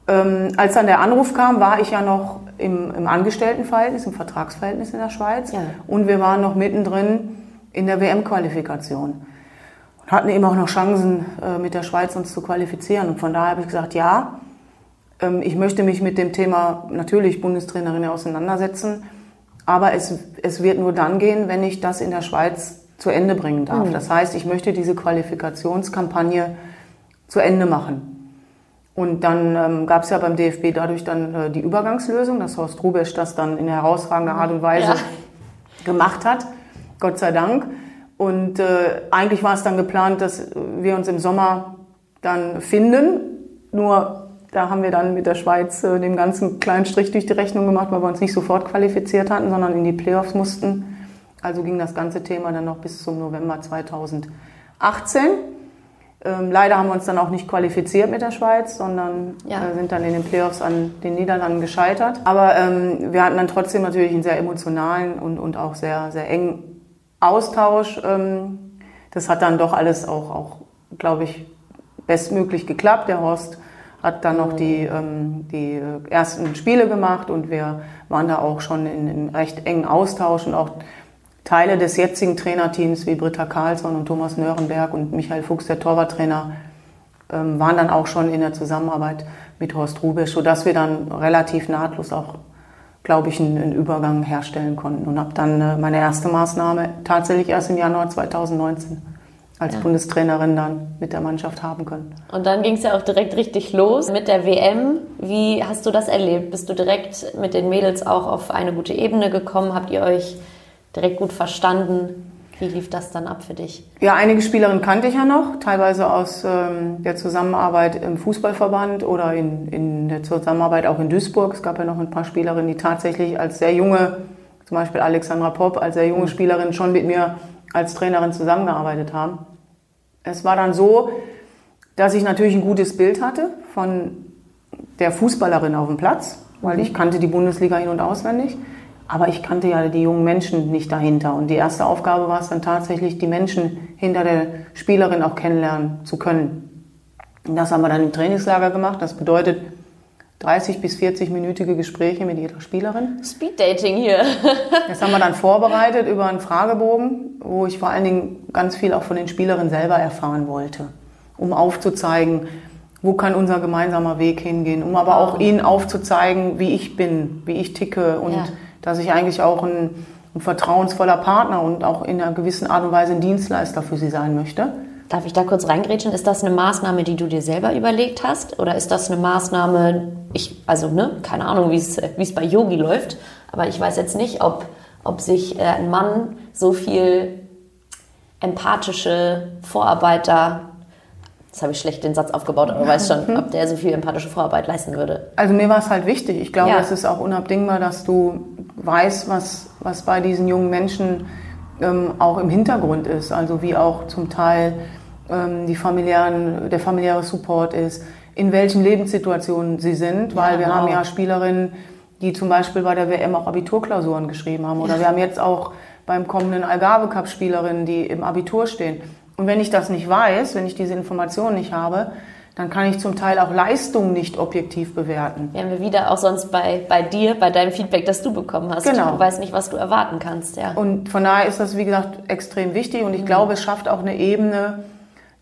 S1: Ähm, als dann der Anruf kam, war ich ja noch im, im Angestelltenverhältnis, im Vertragsverhältnis in der Schweiz. Ja. Und wir waren noch mittendrin in der WM-Qualifikation. Und hatten eben auch noch Chancen, äh, mit der Schweiz uns zu qualifizieren. Und von daher habe ich gesagt, ja, ähm, ich möchte mich mit dem Thema natürlich Bundestrainerin auseinandersetzen. Aber es, es wird nur dann gehen, wenn ich das in der Schweiz zu Ende bringen darf. Mhm. Das heißt, ich möchte diese Qualifikationskampagne zu Ende machen. Und dann ähm, gab es ja beim DFB dadurch dann äh, die Übergangslösung, dass Horst Rubesch das dann in herausragender Art und Weise ja. gemacht hat. Gott sei Dank. Und äh, eigentlich war es dann geplant, dass wir uns im Sommer dann finden. Nur da haben wir dann mit der Schweiz äh, dem ganzen kleinen Strich durch die Rechnung gemacht, weil wir uns nicht sofort qualifiziert hatten, sondern in die Playoffs mussten. Also ging das ganze Thema dann noch bis zum November 2018. Ähm, leider haben wir uns dann auch nicht qualifiziert mit der Schweiz, sondern ja. äh, sind dann in den Playoffs an den Niederlanden gescheitert. Aber ähm, wir hatten dann trotzdem natürlich einen sehr emotionalen und, und auch sehr, sehr engen Austausch. Ähm, das hat dann doch alles auch, auch glaube ich, bestmöglich geklappt. Der Horst hat dann noch die, ähm, die äh, ersten Spiele gemacht und wir waren da auch schon in, in recht engen Austausch und auch Teile des jetzigen Trainerteams wie Britta Karlsson und Thomas Nörenberg und Michael Fuchs, der Torwarttrainer, ähm, waren dann auch schon in der Zusammenarbeit mit Horst Rubisch, sodass wir dann relativ nahtlos auch, glaube ich, einen, Übergang herstellen konnten. Und habe dann äh, meine erste Maßnahme tatsächlich erst im Januar 2019 als ja. Bundestrainerin dann mit der Mannschaft haben können.
S2: Und dann ging es ja auch direkt richtig los mit der WM. Wie hast du das erlebt? Bist du direkt mit den Mädels auch auf eine gute Ebene gekommen? Habt ihr euch direkt gut verstanden? Wie lief das dann ab für dich?
S1: Ja, einige Spielerinnen kannte ich ja noch, teilweise aus ähm, der Zusammenarbeit im Fußballverband oder in, in der Zusammenarbeit auch in Duisburg. Es gab ja noch ein paar Spielerinnen, die tatsächlich als sehr junge, zum Beispiel Alexandra Popp, als sehr junge mhm. Spielerin schon mit mir als Trainerin zusammengearbeitet haben. Es war dann so, dass ich natürlich ein gutes Bild hatte von der Fußballerin auf dem Platz, weil ich kannte die Bundesliga in- und auswendig. Aber ich kannte ja die jungen Menschen nicht dahinter. Und die erste Aufgabe war es dann tatsächlich, die Menschen hinter der Spielerin auch kennenlernen zu können. Und das haben wir dann im Trainingslager gemacht. Das bedeutet 30 bis 40 minütige Gespräche mit jeder Spielerin.
S2: Speeddating hier.
S1: das haben wir dann vorbereitet über einen Fragebogen, wo ich vor allen Dingen ganz viel auch von den Spielerinnen selber erfahren wollte, um aufzuzeigen, wo kann unser gemeinsamer Weg hingehen, um aber auch ihnen aufzuzeigen, wie ich bin, wie ich ticke und ja. Dass ich eigentlich auch ein, ein vertrauensvoller Partner und auch in einer gewissen Art und Weise ein Dienstleister für sie sein möchte.
S2: Darf ich da kurz reingrätschen? Ist das eine Maßnahme, die du dir selber überlegt hast? Oder ist das eine Maßnahme, ich, also, ne, keine Ahnung, wie es, bei Yogi läuft, aber ich weiß jetzt nicht, ob, ob sich äh, ein Mann so viel empathische Vorarbeit Jetzt habe ich schlecht den Satz aufgebaut, aber weiß schon, ob der so viel empathische Vorarbeit leisten würde.
S1: Also mir war es halt wichtig. Ich glaube, ja. es ist auch unabdingbar, dass du weißt, was, was bei diesen jungen Menschen ähm, auch im Hintergrund ist. Also wie auch zum Teil ähm, die familiären, der familiäre Support ist, in welchen Lebenssituationen sie sind, weil ja, wir wow. haben ja Spielerinnen, die zum Beispiel bei der WM auch Abiturklausuren geschrieben haben. Oder ja. wir haben jetzt auch beim kommenden Algarve Cup Spielerinnen, die im Abitur stehen. Und wenn ich das nicht weiß, wenn ich diese Informationen nicht habe, dann kann ich zum Teil auch Leistungen nicht objektiv bewerten.
S2: Wären wir wieder auch sonst bei, bei dir, bei deinem Feedback, das du bekommen hast. Genau. Du weißt nicht, was du erwarten kannst. Ja.
S1: Und von daher ist das, wie gesagt, extrem wichtig. Und ich mhm. glaube, es schafft auch eine Ebene,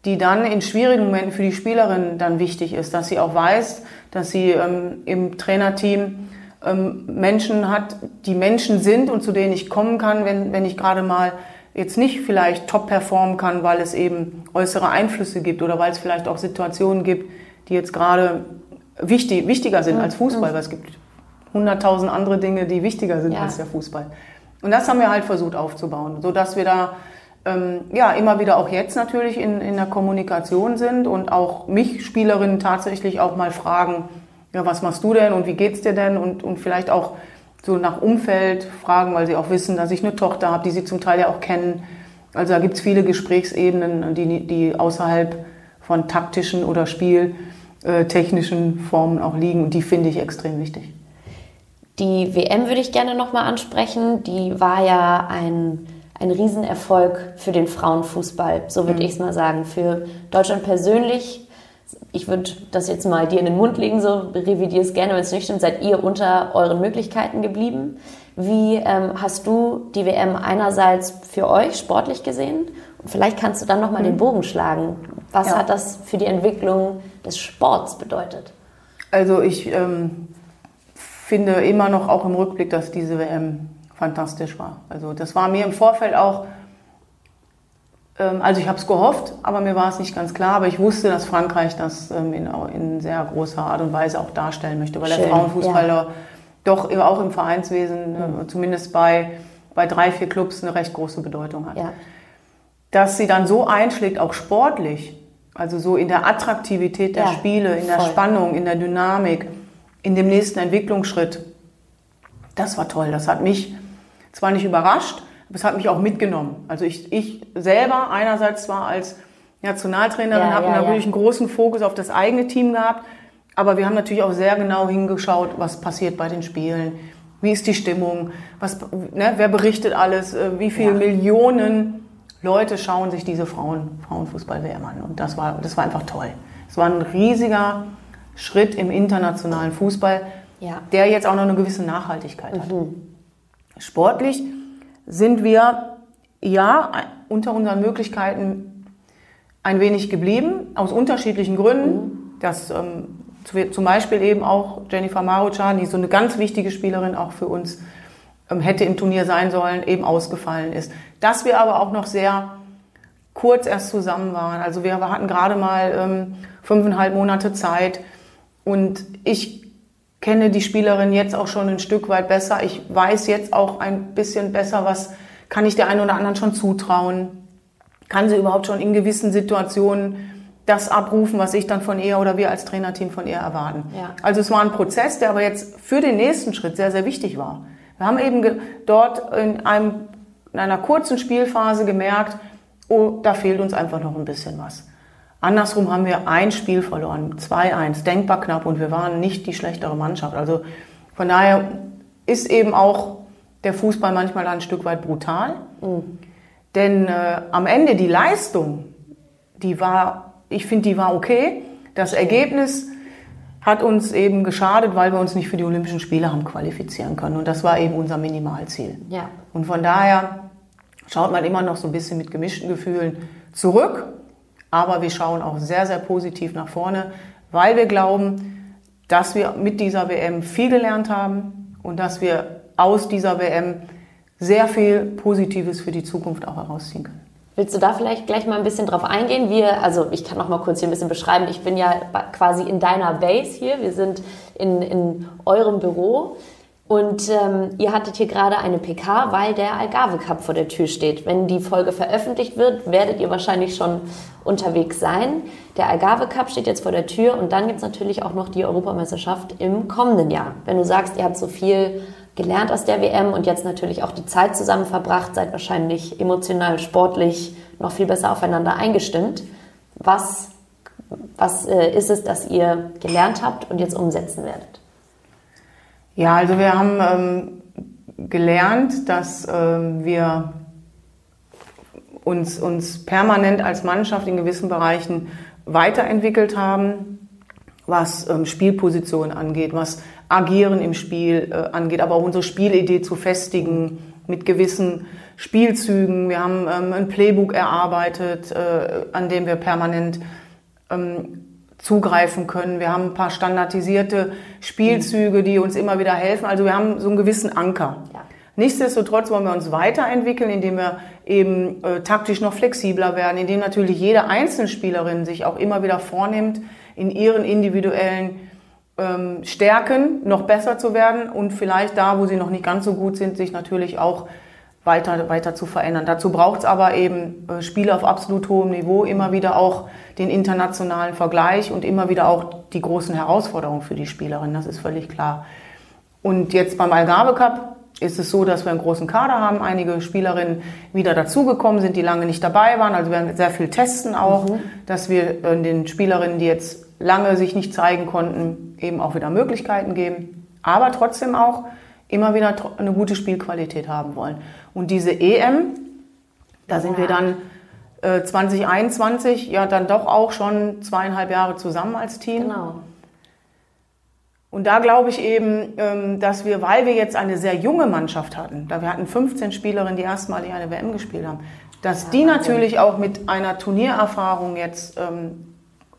S1: die dann in schwierigen Momenten für die Spielerin dann wichtig ist, dass sie auch weiß, dass sie ähm, im Trainerteam ähm, Menschen hat, die Menschen sind und zu denen ich kommen kann, wenn, wenn ich gerade mal jetzt nicht vielleicht top performen kann, weil es eben äußere Einflüsse gibt oder weil es vielleicht auch Situationen gibt, die jetzt gerade wichtig, wichtiger sind als Fußball, weil es gibt hunderttausend andere Dinge, die wichtiger sind ja. als der Fußball. Und das haben wir halt versucht aufzubauen, so dass wir da ähm, ja immer wieder auch jetzt natürlich in, in der Kommunikation sind und auch mich Spielerinnen tatsächlich auch mal fragen, ja, was machst du denn und wie geht's dir denn und, und vielleicht auch so nach Umfeld fragen, weil sie auch wissen, dass ich eine Tochter habe, die sie zum Teil ja auch kennen. Also da gibt es viele Gesprächsebenen, die, die außerhalb von taktischen oder spieltechnischen Formen auch liegen und die finde ich extrem wichtig.
S2: Die WM würde ich gerne nochmal ansprechen. Die war ja ein, ein Riesenerfolg für den Frauenfußball, so würde mhm. ich es mal sagen. Für Deutschland persönlich ich würde das jetzt mal dir in den Mund legen, so revidier es gerne, wenn es nicht stimmt, seid ihr unter euren Möglichkeiten geblieben. Wie ähm, hast du die WM einerseits für euch sportlich gesehen? Und vielleicht kannst du dann nochmal mhm. den Bogen schlagen. Was ja. hat das für die Entwicklung des Sports bedeutet?
S1: Also ich ähm, finde immer noch auch im Rückblick, dass diese WM fantastisch war. Also das war mir im Vorfeld auch also ich habe es gehofft, aber mir war es nicht ganz klar. Aber ich wusste, dass Frankreich das ähm, in, in sehr großer Art und Weise auch darstellen möchte, weil Schön, der Frauenfußball ja. doch auch im Vereinswesen, mhm. zumindest bei, bei drei, vier Clubs, eine recht große Bedeutung hat. Ja. Dass sie dann so einschlägt, auch sportlich, also so in der Attraktivität der ja, Spiele, in der voll. Spannung, in der Dynamik, in dem nächsten Entwicklungsschritt, das war toll. Das hat mich zwar nicht überrascht, das hat mich auch mitgenommen. Also ich, ich selber einerseits zwar als Nationaltrainerin ja, habe ja, natürlich ja. einen großen Fokus auf das eigene Team gehabt, aber wir haben natürlich auch sehr genau hingeschaut, was passiert bei den Spielen, wie ist die Stimmung, was, ne, wer berichtet alles, äh, wie viele Millionen Leute schauen sich diese Frauen, Frauenfußball-WM an. Und das war, das war einfach toll. Es war ein riesiger Schritt im internationalen Fußball, der jetzt auch noch eine gewisse Nachhaltigkeit hat. Mhm. Sportlich sind wir ja unter unseren Möglichkeiten ein wenig geblieben, aus unterschiedlichen Gründen. Mhm. Dass ähm, zum Beispiel eben auch Jennifer Maruchan, die so eine ganz wichtige Spielerin auch für uns ähm, hätte im Turnier sein sollen, eben ausgefallen ist. Dass wir aber auch noch sehr kurz erst zusammen waren. Also wir hatten gerade mal ähm, fünfeinhalb Monate Zeit und ich kenne die Spielerin jetzt auch schon ein Stück weit besser. Ich weiß jetzt auch ein bisschen besser, was kann ich der einen oder anderen schon zutrauen? Kann sie überhaupt schon in gewissen Situationen das abrufen, was ich dann von ihr oder wir als Trainerteam von ihr erwarten?
S2: Ja.
S1: Also es war ein Prozess, der aber jetzt für den nächsten Schritt sehr, sehr wichtig war. Wir haben eben dort in, einem, in einer kurzen Spielphase gemerkt, oh, da fehlt uns einfach noch ein bisschen was. Andersrum haben wir ein Spiel verloren, 2-1, denkbar knapp und wir waren nicht die schlechtere Mannschaft. Also von daher ist eben auch der Fußball manchmal ein Stück weit brutal. Mhm. Denn äh, am Ende die Leistung, die war, ich finde, die war okay. Das Ergebnis hat uns eben geschadet, weil wir uns nicht für die Olympischen Spiele haben qualifizieren können. Und das war eben unser Minimalziel.
S2: Ja.
S1: Und von daher schaut man immer noch so ein bisschen mit gemischten Gefühlen zurück. Aber wir schauen auch sehr, sehr positiv nach vorne, weil wir glauben, dass wir mit dieser WM viel gelernt haben und dass wir aus dieser WM sehr viel Positives für die Zukunft auch herausziehen können.
S2: Willst du da vielleicht gleich mal ein bisschen drauf eingehen? Wir, also ich kann noch mal kurz hier ein bisschen beschreiben. Ich bin ja quasi in deiner Base hier. Wir sind in, in eurem Büro. Und ähm, ihr hattet hier gerade eine PK, weil der Algarve Cup vor der Tür steht. Wenn die Folge veröffentlicht wird, werdet ihr wahrscheinlich schon unterwegs sein. Der Algarve Cup steht jetzt vor der Tür und dann gibt es natürlich auch noch die Europameisterschaft im kommenden Jahr. Wenn du sagst, ihr habt so viel gelernt aus der WM und jetzt natürlich auch die Zeit zusammen verbracht, seid wahrscheinlich emotional, sportlich noch viel besser aufeinander eingestimmt. Was, was äh, ist es, das ihr gelernt habt und jetzt umsetzen werdet?
S1: Ja, also wir haben ähm, gelernt, dass ähm, wir uns, uns permanent als Mannschaft in gewissen Bereichen weiterentwickelt haben, was ähm, Spielpositionen angeht, was Agieren im Spiel äh, angeht, aber auch unsere Spielidee zu festigen mit gewissen Spielzügen. Wir haben ähm, ein Playbook erarbeitet, äh, an dem wir permanent ähm, zugreifen können. Wir haben ein paar standardisierte Spielzüge, die uns immer wieder helfen. Also wir haben so einen gewissen Anker. Ja. Nichtsdestotrotz wollen wir uns weiterentwickeln, indem wir eben äh, taktisch noch flexibler werden, indem natürlich jede Einzelspielerin sich auch immer wieder vornimmt, in ihren individuellen ähm, Stärken noch besser zu werden und vielleicht da, wo sie noch nicht ganz so gut sind, sich natürlich auch weiter, weiter zu verändern. Dazu braucht es aber eben äh, Spiele auf absolut hohem Niveau, immer wieder auch den internationalen Vergleich und immer wieder auch die großen Herausforderungen für die Spielerin, das ist völlig klar. Und jetzt beim Algarve Cup ist es so, dass wir einen großen Kader haben, einige Spielerinnen wieder dazugekommen sind, die lange nicht dabei waren. Also wir werden sehr viel testen auch, mhm. dass wir äh, den Spielerinnen, die jetzt lange sich nicht zeigen konnten, eben auch wieder Möglichkeiten geben. Aber trotzdem auch immer wieder eine gute Spielqualität haben wollen. Und diese EM, da sind ja. wir dann äh, 2021 ja dann doch auch schon zweieinhalb Jahre zusammen als Team.
S2: Genau.
S1: Und da glaube ich eben, ähm, dass wir, weil wir jetzt eine sehr junge Mannschaft hatten, da wir hatten 15 Spielerinnen, die erstmalig eine WM gespielt haben, dass ja, die natürlich auch mit einer Turniererfahrung jetzt ähm,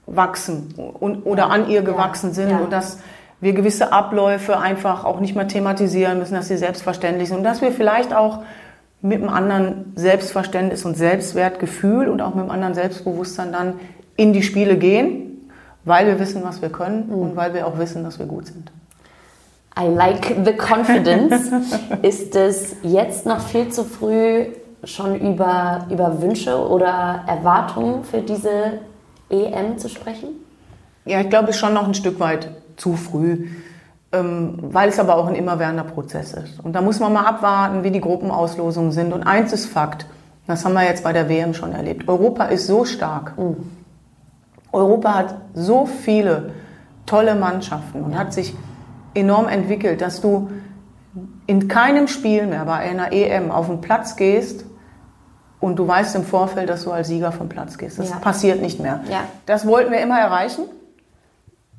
S1: wachsen und, oder an ihr gewachsen sind ja. und dass wir gewisse Abläufe einfach auch nicht mehr thematisieren müssen, dass sie selbstverständlich sind und dass wir vielleicht auch mit einem anderen Selbstverständnis und Selbstwertgefühl und auch mit einem anderen Selbstbewusstsein dann in die Spiele gehen, weil wir wissen, was wir können mhm. und weil wir auch wissen, dass wir gut sind.
S2: I like the confidence. Ist es jetzt noch viel zu früh, schon über, über Wünsche oder Erwartungen für diese EM zu sprechen?
S1: Ja, ich glaube, es ist schon noch ein Stück weit zu früh, ähm, weil es aber auch ein immerwährender Prozess ist. Und da muss man mal abwarten, wie die Gruppenauslosungen sind. Und eins ist Fakt, das haben wir jetzt bei der WM schon erlebt. Europa ist so stark. Mhm. Europa hat so viele tolle Mannschaften und hat sich enorm entwickelt, dass du in keinem Spiel mehr bei einer EM auf den Platz gehst und du weißt im Vorfeld, dass du als Sieger vom Platz gehst. Das ja. passiert nicht mehr.
S2: Ja.
S1: Das wollten wir immer erreichen.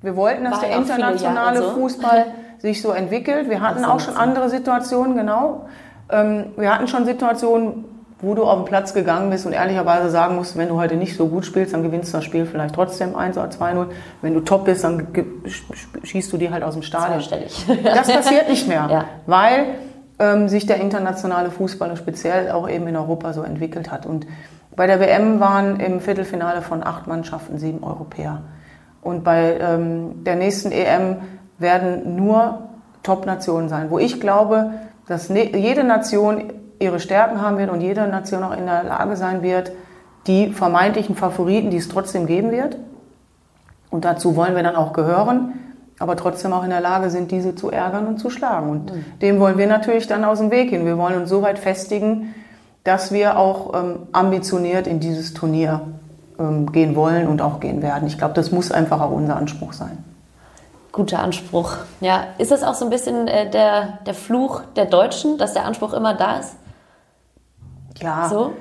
S1: Wir wollten, dass der internationale so. Fußball sich so entwickelt. Wir hatten auch schon andere Situationen, genau. Ähm, wir hatten schon Situationen, wo du auf den Platz gegangen bist und ehrlicherweise sagen musst, wenn du heute nicht so gut spielst, dann gewinnst du das Spiel vielleicht trotzdem 1 oder 2-0. Wenn du top bist, dann schießt du die halt aus dem Stadion. Das passiert nicht mehr, ja. weil ähm, sich der internationale Fußball speziell auch eben in Europa so entwickelt hat. Und bei der WM waren im Viertelfinale von acht Mannschaften sieben Europäer. Und bei ähm, der nächsten EM werden nur Top-Nationen sein, wo ich glaube, dass ne jede Nation ihre Stärken haben wird und jede Nation auch in der Lage sein wird, die vermeintlichen Favoriten, die es trotzdem geben wird, und dazu wollen wir dann auch gehören, aber trotzdem auch in der Lage sind, diese zu ärgern und zu schlagen. Und mhm. dem wollen wir natürlich dann aus dem Weg gehen. Wir wollen uns so weit festigen, dass wir auch ähm, ambitioniert in dieses Turnier ähm, gehen wollen und auch gehen werden. Ich glaube, das muss einfach auch unser Anspruch sein.
S2: Guter Anspruch. Ja, ist das auch so ein bisschen äh, der, der Fluch der Deutschen, dass der Anspruch immer da ist?
S1: Ja. So?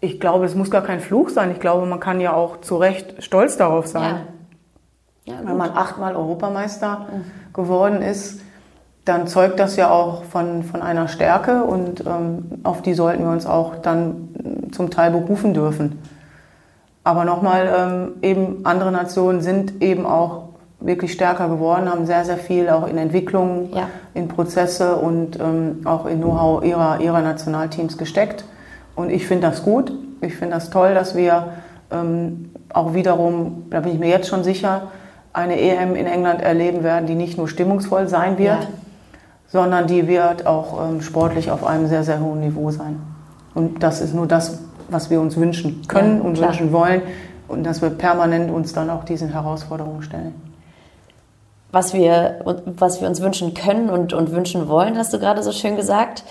S1: Ich glaube, es muss gar kein Fluch sein. Ich glaube, man kann ja auch zu Recht stolz darauf sein. Ja. Ja, Wenn man achtmal Europameister mhm. geworden ist, dann zeugt das ja auch von, von einer Stärke und ähm, auf die sollten wir uns auch dann zum Teil berufen dürfen. Aber nochmal, ähm, eben andere Nationen sind eben auch wirklich stärker geworden, haben sehr, sehr viel auch in Entwicklung, ja. in Prozesse und ähm, auch in Know-how ihrer, ihrer Nationalteams gesteckt. Und ich finde das gut. Ich finde das toll, dass wir ähm, auch wiederum, da bin ich mir jetzt schon sicher, eine EM in England erleben werden, die nicht nur stimmungsvoll sein wird, ja. sondern die wird auch ähm, sportlich auf einem sehr, sehr hohen Niveau sein. Und das ist nur das, was wir uns wünschen können ja, und klar. wünschen wollen und dass wir permanent uns dann auch diesen Herausforderungen stellen.
S2: Was wir, was wir uns wünschen können und, und wünschen wollen, hast du gerade so schön gesagt.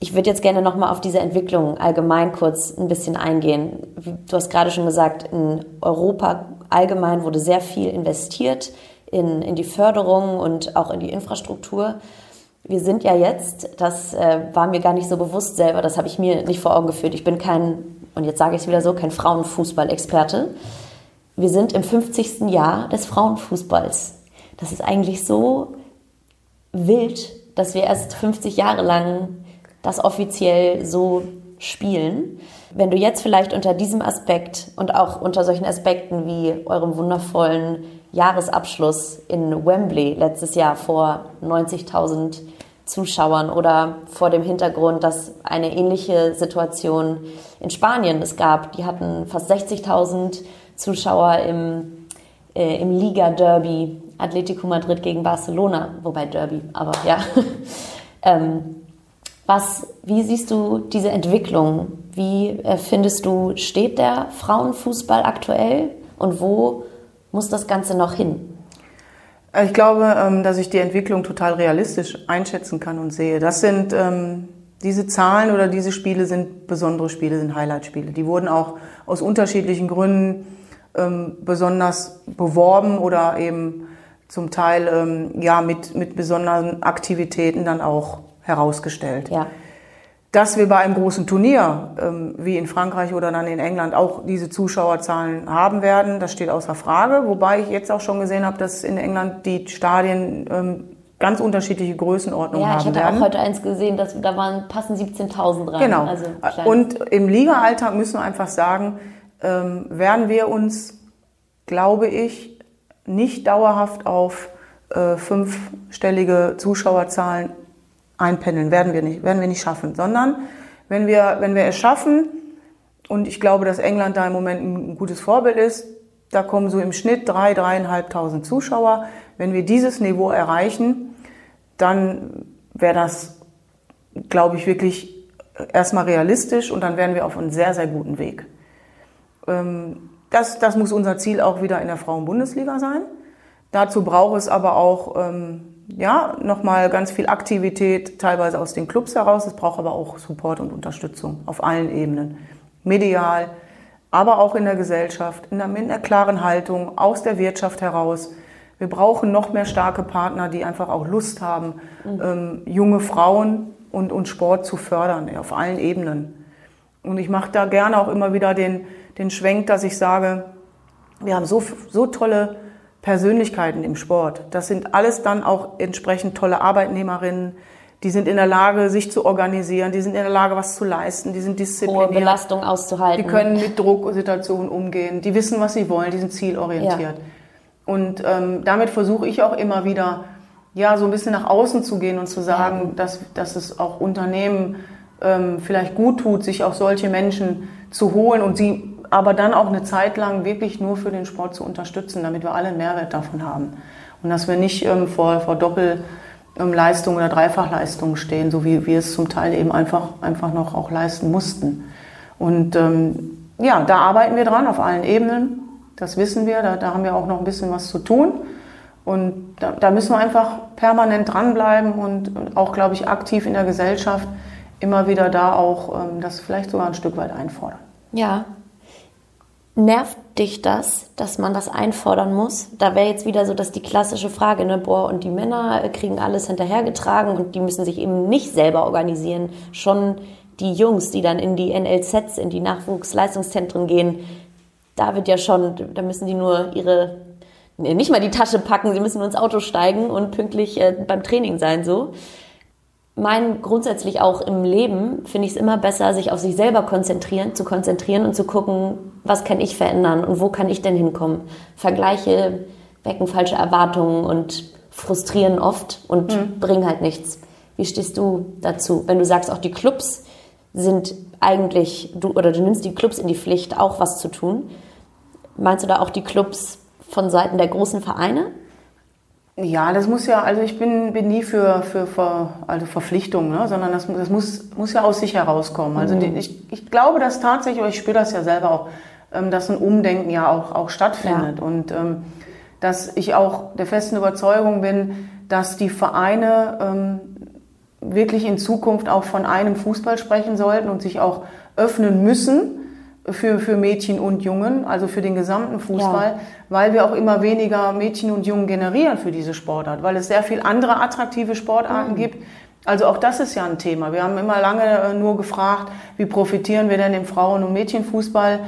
S2: Ich würde jetzt gerne nochmal auf diese Entwicklung allgemein kurz ein bisschen eingehen. Du hast gerade schon gesagt, in Europa allgemein wurde sehr viel investiert in, in die Förderung und auch in die Infrastruktur. Wir sind ja jetzt, das äh, war mir gar nicht so bewusst selber, das habe ich mir nicht vor Augen geführt. Ich bin kein und jetzt sage ich es wieder so, kein Frauenfußball-Experte. Wir sind im 50. Jahr des Frauenfußballs. Das ist eigentlich so wild, dass wir erst 50 Jahre lang das offiziell so spielen. Wenn du jetzt vielleicht unter diesem Aspekt und auch unter solchen Aspekten wie eurem wundervollen Jahresabschluss in Wembley letztes Jahr vor 90.000 Zuschauern oder vor dem Hintergrund, dass eine ähnliche Situation in Spanien es gab. Die hatten fast 60.000 Zuschauer im, äh, im Liga-Derby Atletico Madrid gegen Barcelona, wobei Derby, aber ja. ähm, was, wie siehst du diese Entwicklung? Wie äh, findest du, steht der Frauenfußball aktuell und wo muss das Ganze noch hin?
S1: Äh, ich glaube, ähm, dass ich die Entwicklung total realistisch einschätzen kann und sehe. Das sind ähm, diese Zahlen oder diese Spiele sind besondere Spiele, sind Highlight-Spiele. Die wurden auch aus unterschiedlichen Gründen ähm, besonders beworben oder eben zum Teil ja mit mit besonderen Aktivitäten dann auch herausgestellt. Ja dass wir bei einem großen Turnier ähm, wie in Frankreich oder dann in England auch diese Zuschauerzahlen haben werden, das steht außer Frage. Wobei ich jetzt auch schon gesehen habe, dass in England die Stadien ähm, ganz unterschiedliche Größenordnungen haben werden.
S2: Ja, ich hatte auch heute eins gesehen, dass da waren passen 17.000 rein.
S1: Genau. Also Und im Liga-Alltag müssen wir einfach sagen, ähm, werden wir uns, glaube ich, nicht dauerhaft auf äh, fünfstellige Zuschauerzahlen einpendeln. Werden wir nicht, werden wir nicht schaffen. Sondern wenn wir, wenn wir es schaffen, und ich glaube, dass England da im Moment ein gutes Vorbild ist, da kommen so im Schnitt drei, dreieinhalbtausend Zuschauer. Wenn wir dieses Niveau erreichen, dann wäre das, glaube ich, wirklich erstmal realistisch und dann wären wir auf einem sehr, sehr guten Weg. Ähm, das, das muss unser Ziel auch wieder in der Frauenbundesliga sein. Dazu braucht es aber auch ähm, ja, nochmal ganz viel Aktivität, teilweise aus den Clubs heraus. Es braucht aber auch Support und Unterstützung auf allen Ebenen. Medial, aber auch in der Gesellschaft, in einer, mit einer klaren Haltung, aus der Wirtschaft heraus. Wir brauchen noch mehr starke Partner, die einfach auch Lust haben, mhm. ähm, junge Frauen und, und Sport zu fördern, auf allen Ebenen. Und ich mache da gerne auch immer wieder den, den Schwenk, dass ich sage, wir haben so, so tolle Persönlichkeiten im Sport. Das sind alles dann auch entsprechend tolle Arbeitnehmerinnen. Die sind in der Lage, sich zu organisieren. Die sind in der Lage, was zu leisten. Die sind diszipliniert.
S2: Hohe Belastung auszuhalten.
S1: Die können mit Drucksituationen umgehen. Die wissen, was sie wollen. Die sind zielorientiert. Ja. Und ähm, damit versuche ich auch immer wieder, ja, so ein bisschen nach außen zu gehen und zu sagen, ja. dass, dass es auch Unternehmen ähm, vielleicht gut tut, sich auch solche Menschen zu holen und sie aber dann auch eine Zeit lang wirklich nur für den Sport zu unterstützen, damit wir alle einen Mehrwert davon haben. Und dass wir nicht ähm, vor, vor Doppel, ähm, oder Dreifachleistungen stehen, so wie wir es zum Teil eben einfach, einfach noch auch leisten mussten. Und ähm, ja, da arbeiten wir dran auf allen Ebenen. Das wissen wir, da, da haben wir auch noch ein bisschen was zu tun. Und da, da müssen wir einfach permanent dranbleiben und, und auch, glaube ich, aktiv in der Gesellschaft immer wieder da auch ähm, das vielleicht sogar ein Stück weit einfordern.
S2: Ja. Nervt dich das, dass man das einfordern muss? Da wäre jetzt wieder so, dass die klassische Frage, ne, boah, und die Männer kriegen alles hinterhergetragen und die müssen sich eben nicht selber organisieren. Schon die Jungs, die dann in die NLZs, in die Nachwuchsleistungszentren gehen, da wird ja schon, da müssen die nur ihre, nicht mal die Tasche packen, sie müssen nur ins Auto steigen und pünktlich äh, beim Training sein, so mein grundsätzlich auch im Leben finde ich es immer besser, sich auf sich selber konzentrieren, zu konzentrieren und zu gucken, was kann ich verändern und wo kann ich denn hinkommen. Vergleiche wecken falsche Erwartungen und frustrieren oft und mhm. bringen halt nichts. Wie stehst du dazu, wenn du sagst, auch die Clubs sind eigentlich, du, oder du nimmst die Clubs in die Pflicht, auch was zu tun. Meinst du da auch die Clubs von Seiten der großen Vereine?
S1: Ja, das muss ja, also ich bin, bin nie für, für, für also Verpflichtungen, ne, sondern das, das muss, muss ja aus sich herauskommen. Also mhm. ich, ich glaube, dass tatsächlich, oder ich spüre das ja selber auch, dass ein Umdenken ja auch, auch stattfindet. Ja. Und ähm, dass ich auch der festen Überzeugung bin, dass die Vereine ähm, wirklich in Zukunft auch von einem Fußball sprechen sollten und sich auch öffnen müssen für, für Mädchen und Jungen, also für den gesamten Fußball, ja. weil wir auch immer weniger Mädchen und Jungen generieren für diese Sportart, weil es sehr viel andere attraktive Sportarten mhm. gibt. Also auch das ist ja ein Thema. Wir haben immer lange äh, nur gefragt, wie profitieren wir denn im Frauen- und Mädchenfußball?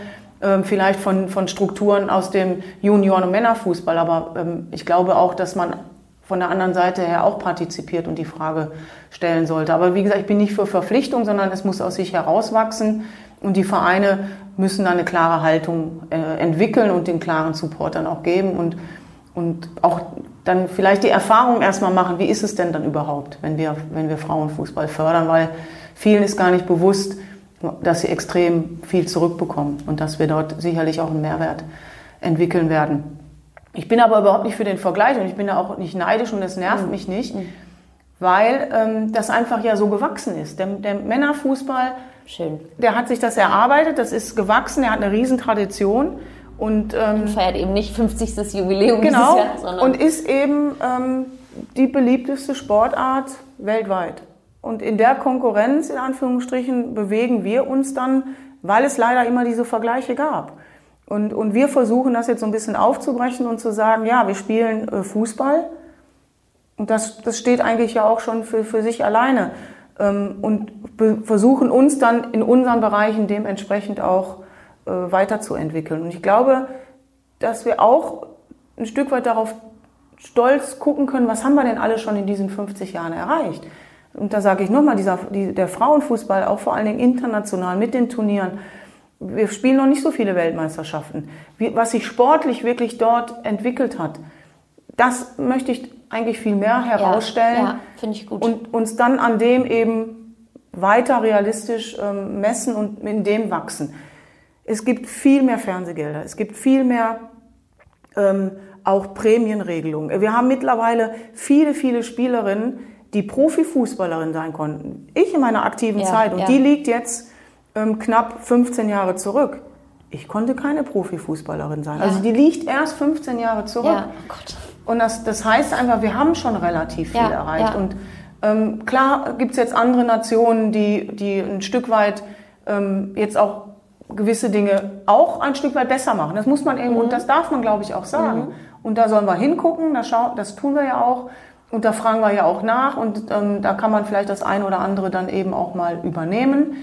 S1: Ähm, vielleicht von, von Strukturen aus dem Junioren- und Männerfußball. Aber ähm, ich glaube auch, dass man von der anderen Seite her auch partizipiert und die Frage stellen sollte. Aber wie gesagt, ich bin nicht für Verpflichtung, sondern es muss aus sich herauswachsen. Und die Vereine müssen da eine klare Haltung äh, entwickeln und den klaren Support dann auch geben und, und auch dann vielleicht die Erfahrung erstmal machen, wie ist es denn dann überhaupt, wenn wir, wenn wir Frauenfußball fördern, weil vielen ist gar nicht bewusst, dass sie extrem viel zurückbekommen und dass wir dort sicherlich auch einen Mehrwert entwickeln werden. Ich bin aber überhaupt nicht für den Vergleich und ich bin da auch nicht neidisch und es nervt mhm. mich nicht, weil ähm, das einfach ja so gewachsen ist. Der, der Männerfußball
S2: Schön.
S1: Der hat sich das erarbeitet, das ist gewachsen, er hat eine Riesentradition. Und,
S2: ähm, und feiert eben nicht 50. Jubiläum
S1: genau, dieses Jahr, sondern und ist eben ähm, die beliebteste Sportart weltweit. Und in der Konkurrenz, in Anführungsstrichen, bewegen wir uns dann, weil es leider immer diese Vergleiche gab. Und, und wir versuchen das jetzt so ein bisschen aufzubrechen und zu sagen, ja, wir spielen äh, Fußball. Und das, das steht eigentlich ja auch schon für, für sich alleine. Ähm, und versuchen uns dann in unseren Bereichen dementsprechend auch äh, weiterzuentwickeln. Und ich glaube, dass wir auch ein Stück weit darauf stolz gucken können, was haben wir denn alle schon in diesen 50 Jahren erreicht. Und da sage ich nochmal, dieser, die, der Frauenfußball, auch vor allen Dingen international mit den Turnieren, wir spielen noch nicht so viele Weltmeisterschaften. Wie, was sich sportlich wirklich dort entwickelt hat, das möchte ich eigentlich viel mehr herausstellen. Ja, ja
S2: finde ich gut.
S1: Und uns dann an dem eben weiter realistisch ähm, messen und in dem wachsen. Es gibt viel mehr Fernsehgelder. Es gibt viel mehr ähm, auch Prämienregelungen. Wir haben mittlerweile viele, viele Spielerinnen, die Profifußballerin sein konnten. Ich in meiner aktiven ja, Zeit. Und ja. die liegt jetzt ähm, knapp 15 Jahre zurück. Ich konnte keine Profifußballerin sein. Ja. Also die liegt erst 15 Jahre zurück. Oh. Und das, das heißt einfach, wir haben schon relativ viel erreicht. Und ähm, klar gibt es jetzt andere Nationen, die, die ein Stück weit ähm, jetzt auch gewisse Dinge auch ein Stück weit besser machen. Das muss man eben, mhm. und das darf man, glaube ich, auch sagen. Mhm. Und da sollen wir hingucken, das, schau, das tun wir ja auch. Und da fragen wir ja auch nach und ähm, da kann man vielleicht das eine oder andere dann eben auch mal übernehmen.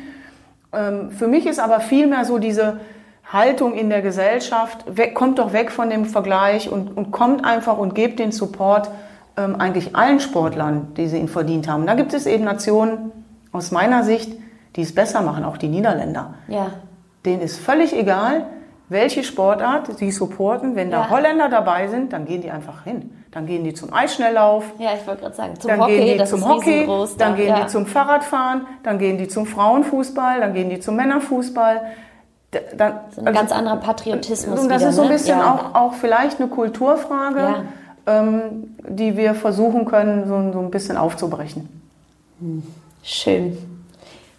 S1: Ähm, für mich ist aber vielmehr so diese, Haltung in der Gesellschaft, weg, kommt doch weg von dem Vergleich und, und kommt einfach und gebt den Support ähm, eigentlich allen Sportlern, die sie ihn verdient haben. Da gibt es eben Nationen aus meiner Sicht, die es besser machen, auch die Niederländer.
S2: Ja.
S1: Denen ist völlig egal, welche Sportart sie supporten. Wenn da ja. Holländer dabei sind, dann gehen die einfach hin. Dann gehen die zum Eisschnelllauf.
S2: Ja, ich wollte gerade sagen,
S1: zum dann Hockey, gehen die zum Hockey, dann gehen ja. die zum Fahrradfahren, dann gehen die zum Frauenfußball, dann gehen die zum Männerfußball
S2: dann, so ein also, ganz anderer Patriotismus.
S1: Und das wieder, ist so ein ne? bisschen ja. auch, auch vielleicht eine Kulturfrage. Ja. ähm, die wir versuchen können, so, so ein bisschen aufzubrechen.
S2: Schön.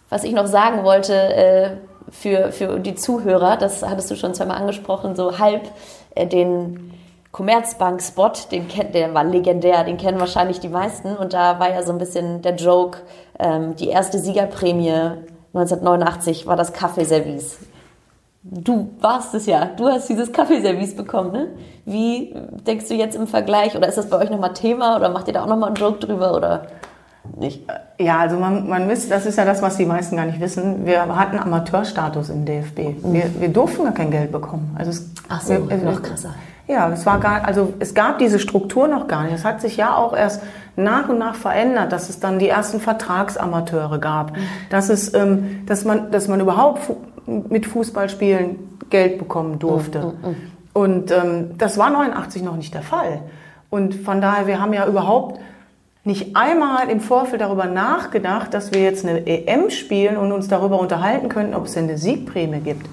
S2: Was ich noch sagen wollte äh, für, für die Zuhörer, das hattest du schon zweimal angesprochen, so halb äh, den Commerzbank-Spot, den kennt, der war legendär, den kennen wahrscheinlich die meisten. Und da war ja so ein bisschen der Joke, ähm, die erste Siegerprämie 1989 war das Kaffeeservice. Du warst es ja, du hast dieses Kaffeeservice bekommen, ne? Wie denkst du jetzt im Vergleich, oder ist das bei euch nochmal Thema, oder macht ihr da auch nochmal einen Joke drüber, oder nicht?
S1: Ja, also man, man wisst, das ist ja das, was die meisten gar nicht wissen. Wir hatten Amateurstatus im DFB. Wir, wir durften gar kein Geld bekommen. Also es,
S2: Ach so,
S1: wir,
S2: noch krasser.
S1: Ja, es war gar, also es gab diese Struktur noch gar nicht. Es hat sich ja auch erst nach und nach verändert, dass es dann die ersten Vertragsamateure gab, dass es, ähm, dass man, dass man überhaupt fu mit Fußballspielen Geld bekommen durfte. Und ähm, das war 89 noch nicht der Fall. Und von daher, wir haben ja überhaupt nicht einmal im Vorfeld darüber nachgedacht, dass wir jetzt eine EM spielen und uns darüber unterhalten könnten, ob es denn eine Siegprämie gibt.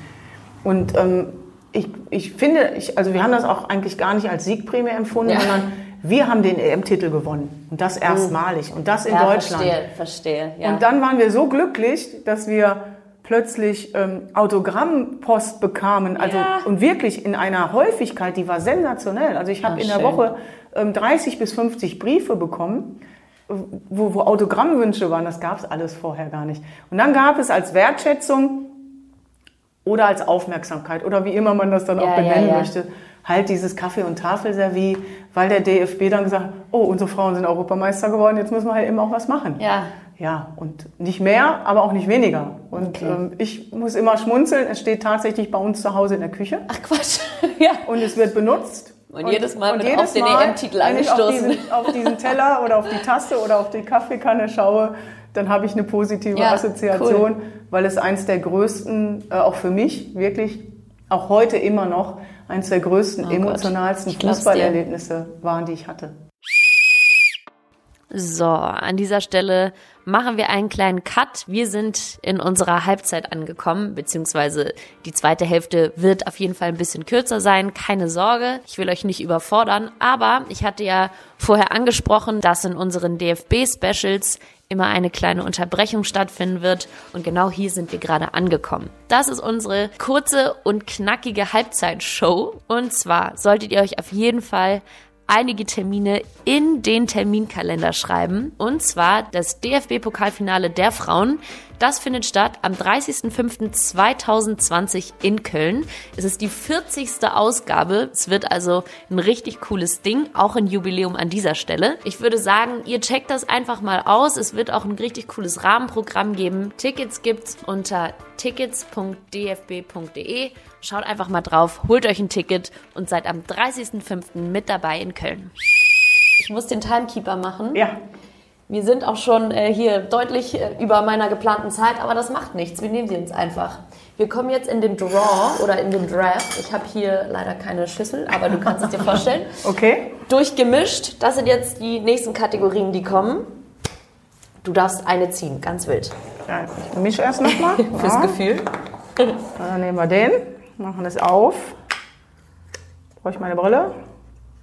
S1: Und ähm, ich, ich finde, ich, also wir haben das auch eigentlich gar nicht als Siegprämie empfunden,
S2: Ja.
S1: sondern wir haben den EM-Titel gewonnen. Und das erstmalig. Und das in
S2: ja,
S1: Deutschland.
S2: verstehe, verstehe. Ja.
S1: Und dann waren wir so glücklich, dass wir plötzlich ähm, Autogrammpost bekamen. Also
S2: Ja.
S1: und wirklich in einer Häufigkeit, die war sensationell. Also ich habe
S2: Ah,
S1: in der
S2: schön.
S1: Woche ähm, 30 bis 50 Briefe bekommen, wo, wo Autogrammwünsche waren. Das gab es alles vorher gar nicht. Und dann gab es als Wertschätzung oder als Aufmerksamkeit oder wie immer man das dann
S2: Ja,
S1: auch
S2: ja,
S1: benennen
S2: ja.
S1: möchte, halt dieses Kaffee- und Tafelservie, weil der DFB dann gesagt hat, oh, unsere Frauen sind Europameister geworden, jetzt müssen wir halt eben auch was machen.
S2: ja.
S1: Ja, und nicht mehr, aber auch nicht weniger. Und
S2: Okay.
S1: ähm, ich muss immer schmunzeln. Es steht tatsächlich bei uns zu Hause in der Küche
S2: Ach Quatsch. ja.
S1: und es wird benutzt.
S2: Und jedes Mal wird auf den EM-Titel
S1: wenn ich auf
S2: angestoßen.
S1: diesen, auf diesen Teller oder auf die Tasse oder auf die Kaffeekanne schaue, dann habe ich eine positive
S2: Ja,
S1: Assoziation, weil es eins der größten, äh, auch für mich wirklich, auch heute immer noch, eins der größten,
S2: Oh
S1: emotionalsten. Fußballerlebnisse waren, die ich hatte.
S2: So, an dieser Stelle machen wir einen kleinen Cut. Wir sind in unserer Halbzeit angekommen, beziehungsweise die zweite Hälfte wird auf jeden Fall ein bisschen kürzer sein. Keine Sorge, ich will euch nicht überfordern, aber ich hatte ja vorher angesprochen, dass in unseren DFB-Specials immer eine kleine Unterbrechung stattfinden wird und genau hier sind wir gerade angekommen. Das ist unsere kurze und knackige Halbzeitshow und zwar solltet ihr euch auf jeden Fall einige Termine in den Terminkalender schreiben. Und zwar das DFB-Pokalfinale der Frauen. Das findet statt am 30.05.2020 in Köln. Es ist die 40. Ausgabe. Es wird also ein richtig cooles Ding. Auch ein Jubiläum an dieser Stelle. Ich würde sagen, ihr checkt das einfach mal aus. Es wird auch ein richtig cooles Rahmenprogramm geben. Tickets gibt's unter tickets.dfb.de. Schaut einfach mal drauf, holt euch ein Ticket und seid am 30.05. mit dabei in Köln. Ich muss den Timekeeper machen.
S1: Ja,
S2: Wir sind auch schon äh, hier deutlich äh, über meiner geplanten Zeit, aber das macht nichts. Wir nehmen sie uns einfach. Wir kommen jetzt in den Draw oder in den Draft. Ich habe hier leider keine Schüssel, aber du kannst es dir vorstellen.
S1: okay.
S2: Durchgemischt. Das sind jetzt die nächsten Kategorien, die kommen. Du darfst eine ziehen, ganz wild.
S1: Ja, ich mische erst nochmal.
S2: Fürs
S1: ja.
S2: Gefühl.
S1: Dann nehmen wir den, machen es auf. Brauche ich meine Brille?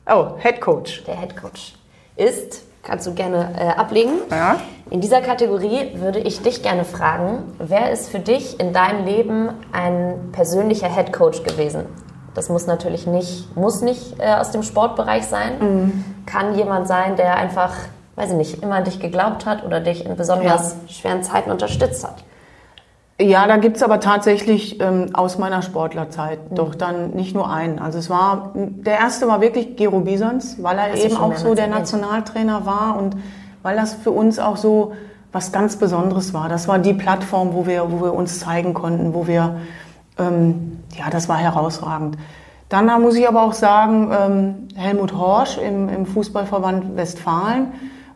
S1: Oh, Head Coach.
S2: Der Head Coach ist, kannst du gerne äh, ablegen.
S1: Ja.
S2: In dieser Kategorie würde ich dich gerne fragen, wer ist für dich in deinem Leben ein persönlicher Head Coach gewesen? Das muss natürlich nicht, muss nicht äh, aus dem Sportbereich sein. Kann jemand sein, der einfach, weiß ich nicht, immer an dich geglaubt hat oder dich in besonders schweren Zeiten unterstützt hat.
S1: Ja, da gibt's aber tatsächlich ähm, aus meiner Sportlerzeit doch dann nicht nur einen. Also es war, der erste war wirklich Gero Bisons, weil er
S2: Hast
S1: eben auch so der. Nationaltrainer war und weil das für uns auch so was ganz Besonderes war. Das war die Plattform, wo wir, wo wir uns zeigen konnten, wo wir, ähm, ja, das war herausragend. Dann da muss ich aber auch sagen, ähm, Helmut Horsch im, im Fußballverband Westfalen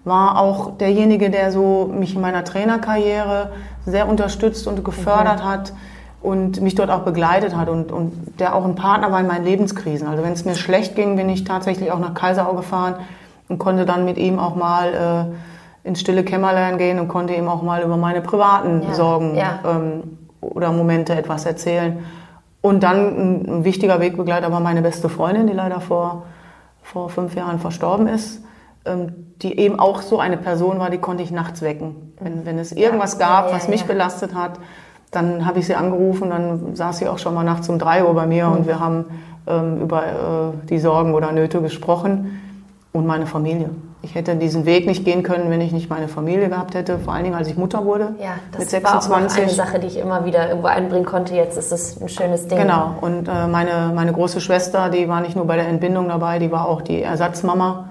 S1: war auch derjenige, der so mich in meiner Trainerkarriere sehr unterstützt und gefördert hat und mich dort auch begleitet hat und, und der auch ein Partner war in meinen Lebenskrisen. Also wenn es mir schlecht ging, bin ich tatsächlich auch nach Kaiserau gefahren und konnte dann mit ihm auch mal äh, ins stille Kämmerlein gehen und konnte ihm auch mal über meine privaten
S2: Ja,
S1: Sorgen
S2: ja.
S1: Ähm, oder Momente etwas erzählen. Und dann ein, ein wichtiger Wegbegleiter war meine beste Freundin, die leider vor, vor fünf Jahren verstorben ist, die eben auch so eine Person war, die konnte ich nachts wecken. Wenn, wenn es irgendwas
S2: Ja,
S1: gab,
S2: ja,
S1: was mich
S2: ja.
S1: belastet hat, dann habe ich sie angerufen, dann saß sie auch schon mal nachts um drei Uhr bei mir und wir haben ähm, über äh, die Sorgen oder Nöte gesprochen und meine Familie. Ich hätte diesen Weg nicht gehen können, wenn ich nicht meine Familie gehabt hätte, vor allen Dingen als ich Mutter wurde
S2: Ja, das
S1: mit
S2: war auch
S1: 26.
S2: eine Sache, die ich immer wieder irgendwo einbringen konnte. Jetzt ist es ein schönes Ding.
S1: Genau, und äh, meine, meine große Schwester, die war nicht nur bei der Entbindung dabei, die war auch die Ersatzmama.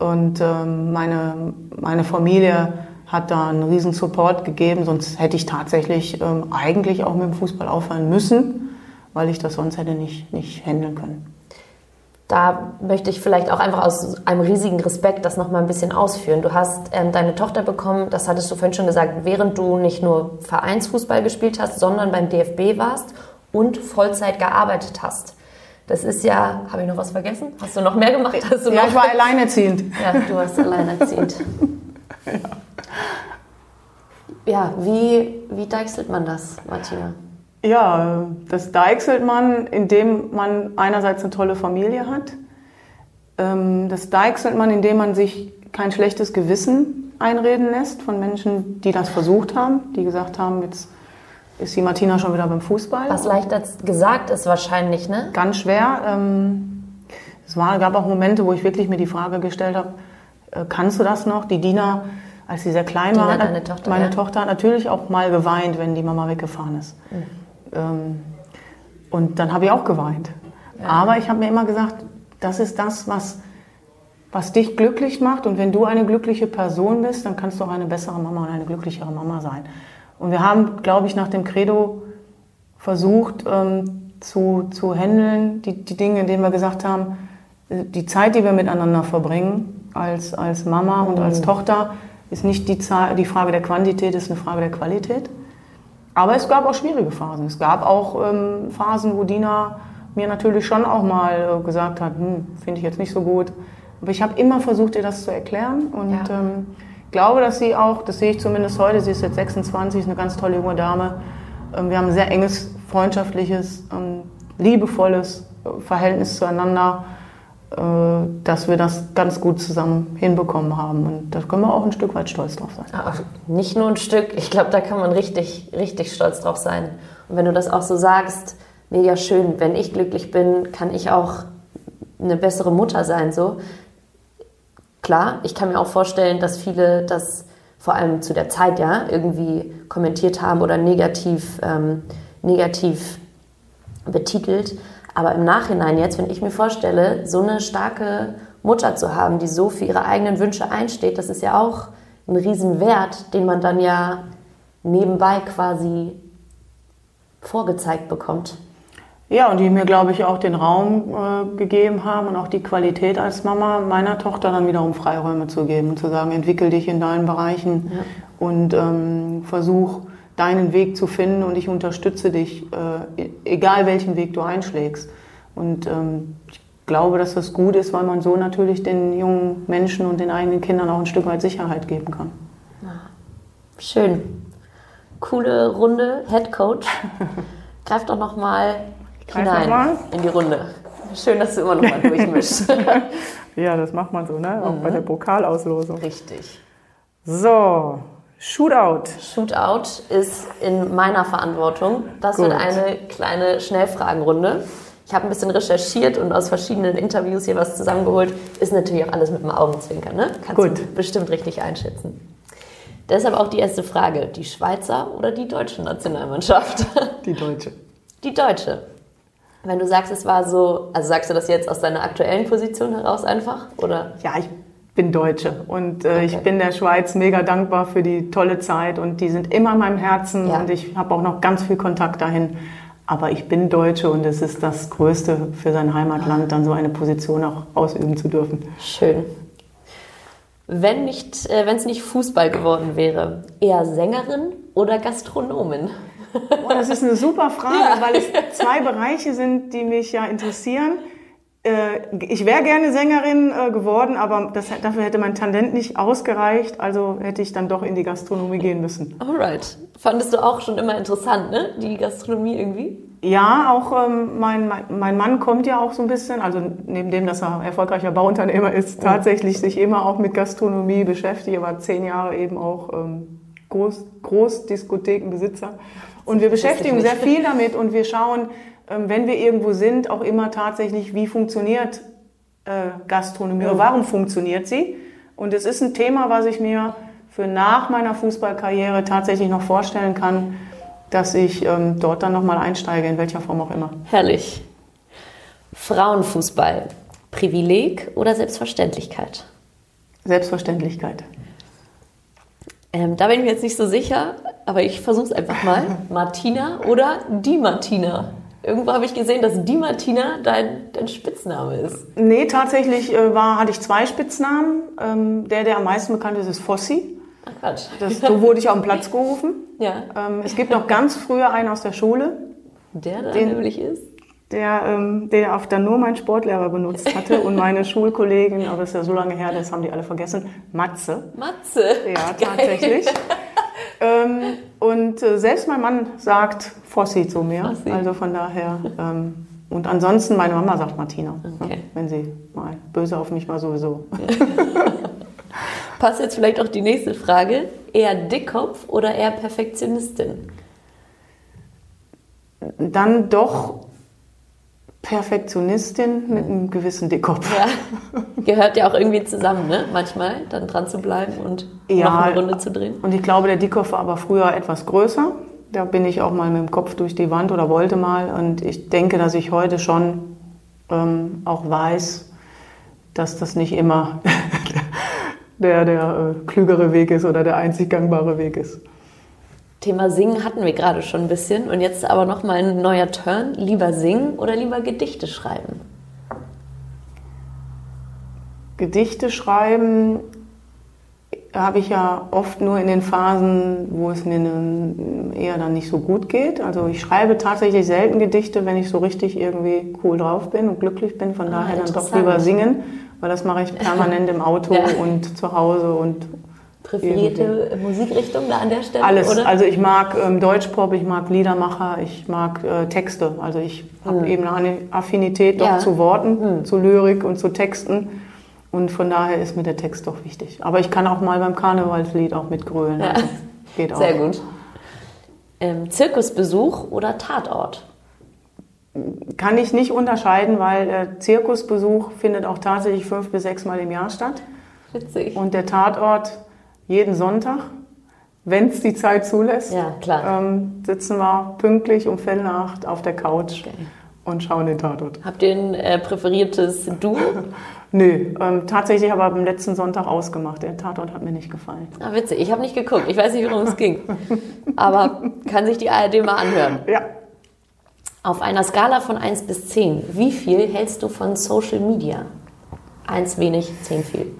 S1: Und ähm, meine, meine Familie hat da einen riesen Support gegeben, sonst hätte ich tatsächlich ähm, eigentlich auch mit dem Fußball aufhören müssen, weil ich das sonst hätte nicht, nicht handeln können.
S2: Da möchte ich vielleicht auch einfach aus einem riesigen Respekt das nochmal ein bisschen ausführen. Du hast ähm, deine Tochter bekommen, das hattest du vorhin schon gesagt, während du nicht nur Vereinsfußball gespielt hast, sondern beim DFB warst und Vollzeit gearbeitet hast. Das ist ja, habe ich noch was vergessen? Hast du noch mehr gemacht? Hast du
S1: Ja,
S2: noch?
S1: ich war alleinerziehend.
S2: Ja, du warst alleinerziehend. Ja, wie, wie deichselt man das, Martina?
S1: Ja, das deichselt man, indem man einerseits eine tolle Familie hat. Ähm, Das deichselt man, indem man sich kein schlechtes Gewissen einreden lässt von Menschen, die das versucht haben, die gesagt haben, jetzt ist die Martina schon wieder beim Fußball.
S2: Was leichter gesagt ist wahrscheinlich, ne?
S1: Ganz schwer. Ähm, Es war, gab auch Momente, wo ich wirklich mir die Frage gestellt habe, äh, kannst du das noch? Die Dina, als sie sehr klein
S2: Dina,
S1: war,
S2: deine Tochter,
S1: meine
S2: ja.
S1: Tochter hat natürlich auch mal geweint, wenn die Mama weggefahren ist.
S2: Mhm.
S1: Ähm, und dann habe ich auch geweint. Aber ich habe mir immer gesagt, das ist das, was, was dich glücklich macht. Und wenn du eine glückliche Person bist, dann kannst du auch eine bessere Mama und eine glücklichere Mama sein. Und wir haben, glaube ich, nach dem Credo versucht ähm, zu, zu handeln, die, die Dinge, indem wir gesagt haben, die Zeit, die wir miteinander verbringen, als, als Mama und als Tochter, ist nicht die, Zahl, die Frage der Quantität, ist eine Frage der Qualität. Aber es gab auch schwierige Phasen. Es gab auch ähm, Phasen, wo Dina mir natürlich schon auch mal äh, gesagt hat, hm, finde ich jetzt nicht so gut. Aber ich habe immer versucht, ihr das zu erklären und
S2: Ja.
S1: ähm, glaube, dass sie auch, das sehe ich zumindest heute, sie ist jetzt 26, ist eine ganz tolle junge Dame. Ähm, wir haben ein sehr enges, freundschaftliches, ähm, liebevolles äh, Verhältnis zueinander, äh, dass wir das ganz gut zusammen hinbekommen haben. Und da können wir auch ein Stück weit stolz drauf sein.
S2: Aber nicht nur ein Stück, ich glaube, da kann man richtig, richtig stolz drauf sein. Und wenn du das auch so sagst, mega schön, wenn ich glücklich bin, kann ich auch eine bessere Mutter sein, so. Klar, ich kann mir auch vorstellen, dass viele das vor allem zu der Zeit ja irgendwie kommentiert haben oder negativ, ähm, negativ betitelt. Aber im Nachhinein jetzt, wenn ich mir vorstelle, so eine starke Mutter zu haben, die so für ihre eigenen Wünsche einsteht, das ist ja auch ein Riesenwert, den man dann ja nebenbei quasi vorgezeigt bekommt.
S1: Ja, und die mir, glaube ich, auch den Raum äh, gegeben haben und auch die Qualität als Mama meiner Tochter dann wiederum Freiräume zu geben und zu sagen, entwickel dich in deinen Bereichen und ähm, versuch deinen Weg zu finden und ich unterstütze dich, äh, e- egal welchen Weg du einschlägst. Und ähm, ich glaube, dass das gut ist, weil man so natürlich den jungen Menschen und den eigenen Kindern auch ein Stück weit Sicherheit geben kann.
S2: Schön. Coole Runde, Head Coach. Greif doch noch mal
S1: greif
S2: hinein in die Runde. Schön, dass du immer noch mal durchmischst.
S1: Ja, das macht man so, ne? Auch bei der Pokalauslosung.
S2: Richtig.
S1: So, Shootout.
S2: Shootout ist in meiner Verantwortung. Das wird
S1: Gut.
S2: eine kleine Schnellfragenrunde. Ich habe ein bisschen recherchiert und aus verschiedenen Interviews hier was zusammengeholt. Ist natürlich auch alles mit dem Augenzwinkern, ne? Kannst
S1: Gut.
S2: du bestimmt richtig einschätzen. Deshalb auch die erste Frage. Die Schweizer oder die deutsche Nationalmannschaft?
S1: Die Deutsche.
S2: Die deutsche. Wenn du sagst, es war so, also sagst du das jetzt aus deiner aktuellen Position heraus einfach? Oder?
S1: Ja, ich bin Deutsche und äh, ich
S2: Okay.
S1: bin der Schweiz mega dankbar für die tolle Zeit und die sind immer in meinem Herzen
S2: Ja.
S1: und ich habe auch noch ganz viel Kontakt dahin. Aber ich bin Deutsche und es ist das Größte für sein Heimatland, dann so eine Position auch ausüben zu dürfen.
S2: Schön. Wenn nicht, äh, wenn es nicht Fußball geworden wäre, eher Sängerin oder Gastronomin?
S1: Boah, das ist eine super Frage, weil es zwei Bereiche sind, die mich ja interessieren. Äh, Ich wäre gerne Sängerin äh, geworden, aber das, dafür hätte mein Talent nicht ausgereicht, also hätte ich dann doch in die Gastronomie gehen müssen.
S2: Alright. Fandest du auch schon immer interessant, ne? Die Gastronomie irgendwie?
S1: Ja, auch ähm, mein, mein, mein Mann kommt ja auch so ein bisschen, also neben dem, dass er erfolgreicher Bauunternehmer ist, tatsächlich sich immer auch mit Gastronomie beschäftigt. Er war zehn Jahre eben auch ähm, Groß, Großdiskothekenbesitzer. Und wir beschäftigen sehr viel damit und wir schauen, ähm, wenn wir irgendwo sind, auch immer tatsächlich, wie funktioniert äh, Gastronomie oder warum funktioniert sie. Und es ist ein Thema, was ich mir für nach meiner Fußballkarriere tatsächlich noch vorstellen kann, dass ich ähm, dort dann nochmal einsteige, in welcher Form auch immer.
S2: Herrlich. Frauenfußball. Privileg oder Selbstverständlichkeit?
S1: Selbstverständlichkeit.
S2: Ähm, da bin ich mir jetzt nicht so sicher, aber ich versuche es einfach mal. Martina oder die Martina? Irgendwo habe ich gesehen, dass die Martina dein, dein Spitzname ist.
S1: Nee, tatsächlich äh, war, hatte ich zwei Spitznamen. Ähm, der, der am meisten bekannt ist, ist Fossi.
S2: Ach Quatsch.
S1: Das, so wurde ich auf den Platz gerufen.
S2: Ja.
S1: Ähm, es gibt noch ganz früher einen aus der Schule,
S2: Der da
S1: Den-
S2: nämlich ist?
S1: Der, ähm, der auf dann nur mein Sportlehrer benutzt hatte und meine Schulkollegen, aber das ist ja so lange her, das haben die alle vergessen, Matze.
S2: Matze.
S1: Ja,
S2: Geil.
S1: tatsächlich. ähm, und äh, selbst mein Mann sagt Fossi zu mir.
S2: Fossi.
S1: Also von daher. Ähm, und ansonsten, meine Mama sagt Martina,
S2: Okay.
S1: ne, wenn sie mal böse auf mich war, sowieso.
S2: Passt jetzt vielleicht auch die nächste Frage. Eher Dickkopf oder eher Perfektionistin?
S1: Dann doch Perfektionistin mit einem gewissen Dickkopf.
S2: Ja. Gehört ja auch irgendwie zusammen, ne? Manchmal dann dran zu bleiben und
S1: Ja.
S2: noch eine Runde zu drehen.
S1: Und ich glaube, der Dickkopf war aber früher etwas größer. Da bin ich auch mal mit dem Kopf durch die Wand oder wollte mal. Und ich denke, dass ich heute schon ähm, auch weiß, dass das nicht immer der, der äh, klügere Weg ist oder der einzig gangbare Weg ist.
S2: Thema Singen hatten wir gerade schon ein bisschen und jetzt aber noch mal ein neuer Turn. Lieber singen oder lieber Gedichte schreiben?
S1: Gedichte schreiben habe ich ja oft nur in den Phasen, wo es mir eher dann nicht so gut geht. Also ich schreibe tatsächlich selten Gedichte, wenn ich so richtig irgendwie cool drauf bin und glücklich bin. Von daher dann doch lieber singen, weil das mache ich permanent im Auto
S2: Ja.
S1: und zu Hause und
S2: Präferierte Musikrichtung da an der Stelle?
S1: alles.
S2: Oder?
S1: Also ich mag ähm, Deutschpop, ich mag Liedermacher, ich mag äh, Texte. Also ich habe eben eine Affinität doch
S2: Ja.
S1: zu Worten, zu Lyrik und zu Texten. Und von daher ist mir der Text doch wichtig. Aber ich kann auch mal beim Karnevalslied auch mitgrölen.
S2: Ja.
S1: Also geht auch.
S2: Sehr gut. Ähm, Zirkusbesuch oder Tatort?
S1: Kann ich nicht unterscheiden, weil der Zirkusbesuch findet auch tatsächlich fünf bis sechs Mal im Jahr statt.
S2: Witzig.
S1: Und der Tatort jeden Sonntag, wenn es die Zeit zulässt.
S2: Ja.
S1: Ähm, sitzen wir pünktlich um Viertel nach acht auf der Couch und schauen den Tatort.
S2: Habt ihr ein äh, präferiertes Duo?
S1: Nö, ähm, tatsächlich aber am letzten Sonntag ausgemacht. Der Tatort hat mir nicht gefallen.
S2: Ah, witzig. Ich habe nicht geguckt. Ich weiß nicht, worum es ging. Aber kann sich die ARD mal anhören.
S1: Ja,
S2: Auf einer Skala von 1 bis 10, wie viel hältst du von Social Media? 1 wenig, 10 viel.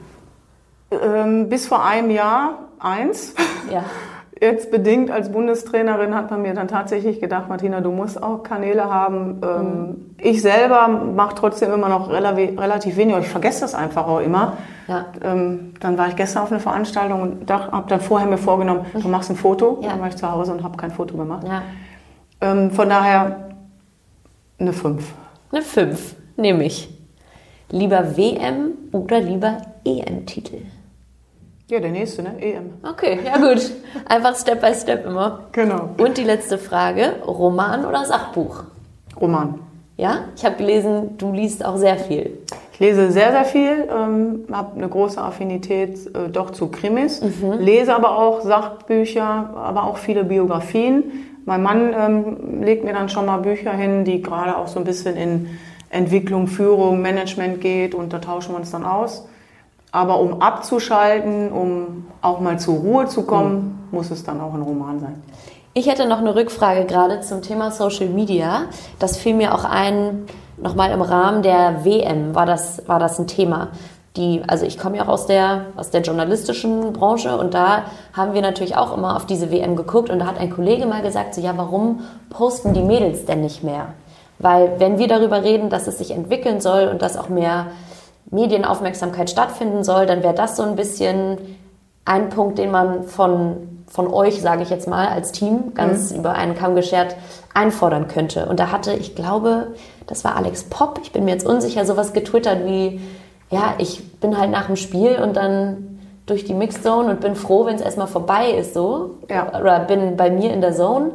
S1: Ähm, bis vor einem Jahr eins.
S2: Ja.
S1: Jetzt bedingt als Bundestrainerin hat man mir dann tatsächlich gedacht, Martina, du musst auch Kanäle haben. Ähm, Ich selber mache trotzdem immer noch relativ, relativ wenig. Ich vergesse das einfach auch immer.
S2: Ja.
S1: Ähm, dann war ich gestern auf einer Veranstaltung und habe dann vorher mir vorgenommen, du machst ein Foto.
S2: Ja.
S1: Dann war ich zu Hause und habe kein Foto gemacht.
S2: ja.
S1: Ähm, von daher eine 5.
S2: Eine 5, nehme ich. Lieber WM oder lieber EM-Titel?
S1: Ja, der nächste, ne? EM.
S2: Okay, ja gut. Einfach Step by Step immer.
S1: Genau.
S2: Und die letzte Frage, Roman oder Sachbuch?
S1: Roman.
S2: Ja, ich habe gelesen, du liest auch sehr viel.
S1: Ich lese sehr, sehr viel, ähm, habe eine große Affinität äh, doch zu Krimis, lese aber auch Sachbücher, aber auch viele Biografien. Mein Mann ähm, legt mir dann schon mal Bücher hin, die gerade auch so ein bisschen in Entwicklung, Führung, Management geht und da tauschen wir uns dann aus. Aber um abzuschalten, um auch mal zur Ruhe zu kommen, muss es dann auch ein Roman sein.
S2: Ich hätte noch eine Rückfrage gerade zum Thema Social Media. Das fiel mir auch ein, nochmal im Rahmen der WM war das, war das ein Thema. Die, also ich komme ja auch aus der, aus der journalistischen Branche und da haben wir natürlich auch immer auf diese WM geguckt und da hat ein Kollege mal gesagt, so ja, warum posten die Mädels denn nicht mehr? Weil wenn wir darüber reden, dass es sich entwickeln soll und dass auch mehr Medienaufmerksamkeit stattfinden soll, dann wäre das so ein bisschen ein Punkt, den man von, von euch, sage ich jetzt mal, als Team, ganz mhm. über einen Kamm geschert, einfordern könnte. Und da hatte, ich glaube, das war Alex Popp, ich bin mir jetzt unsicher, sowas getwittert wie, ja, ich bin halt nach dem Spiel und dann durch die Mixzone und bin froh, wenn es erstmal vorbei ist, so. Ja. Oder bin bei mir in der Zone.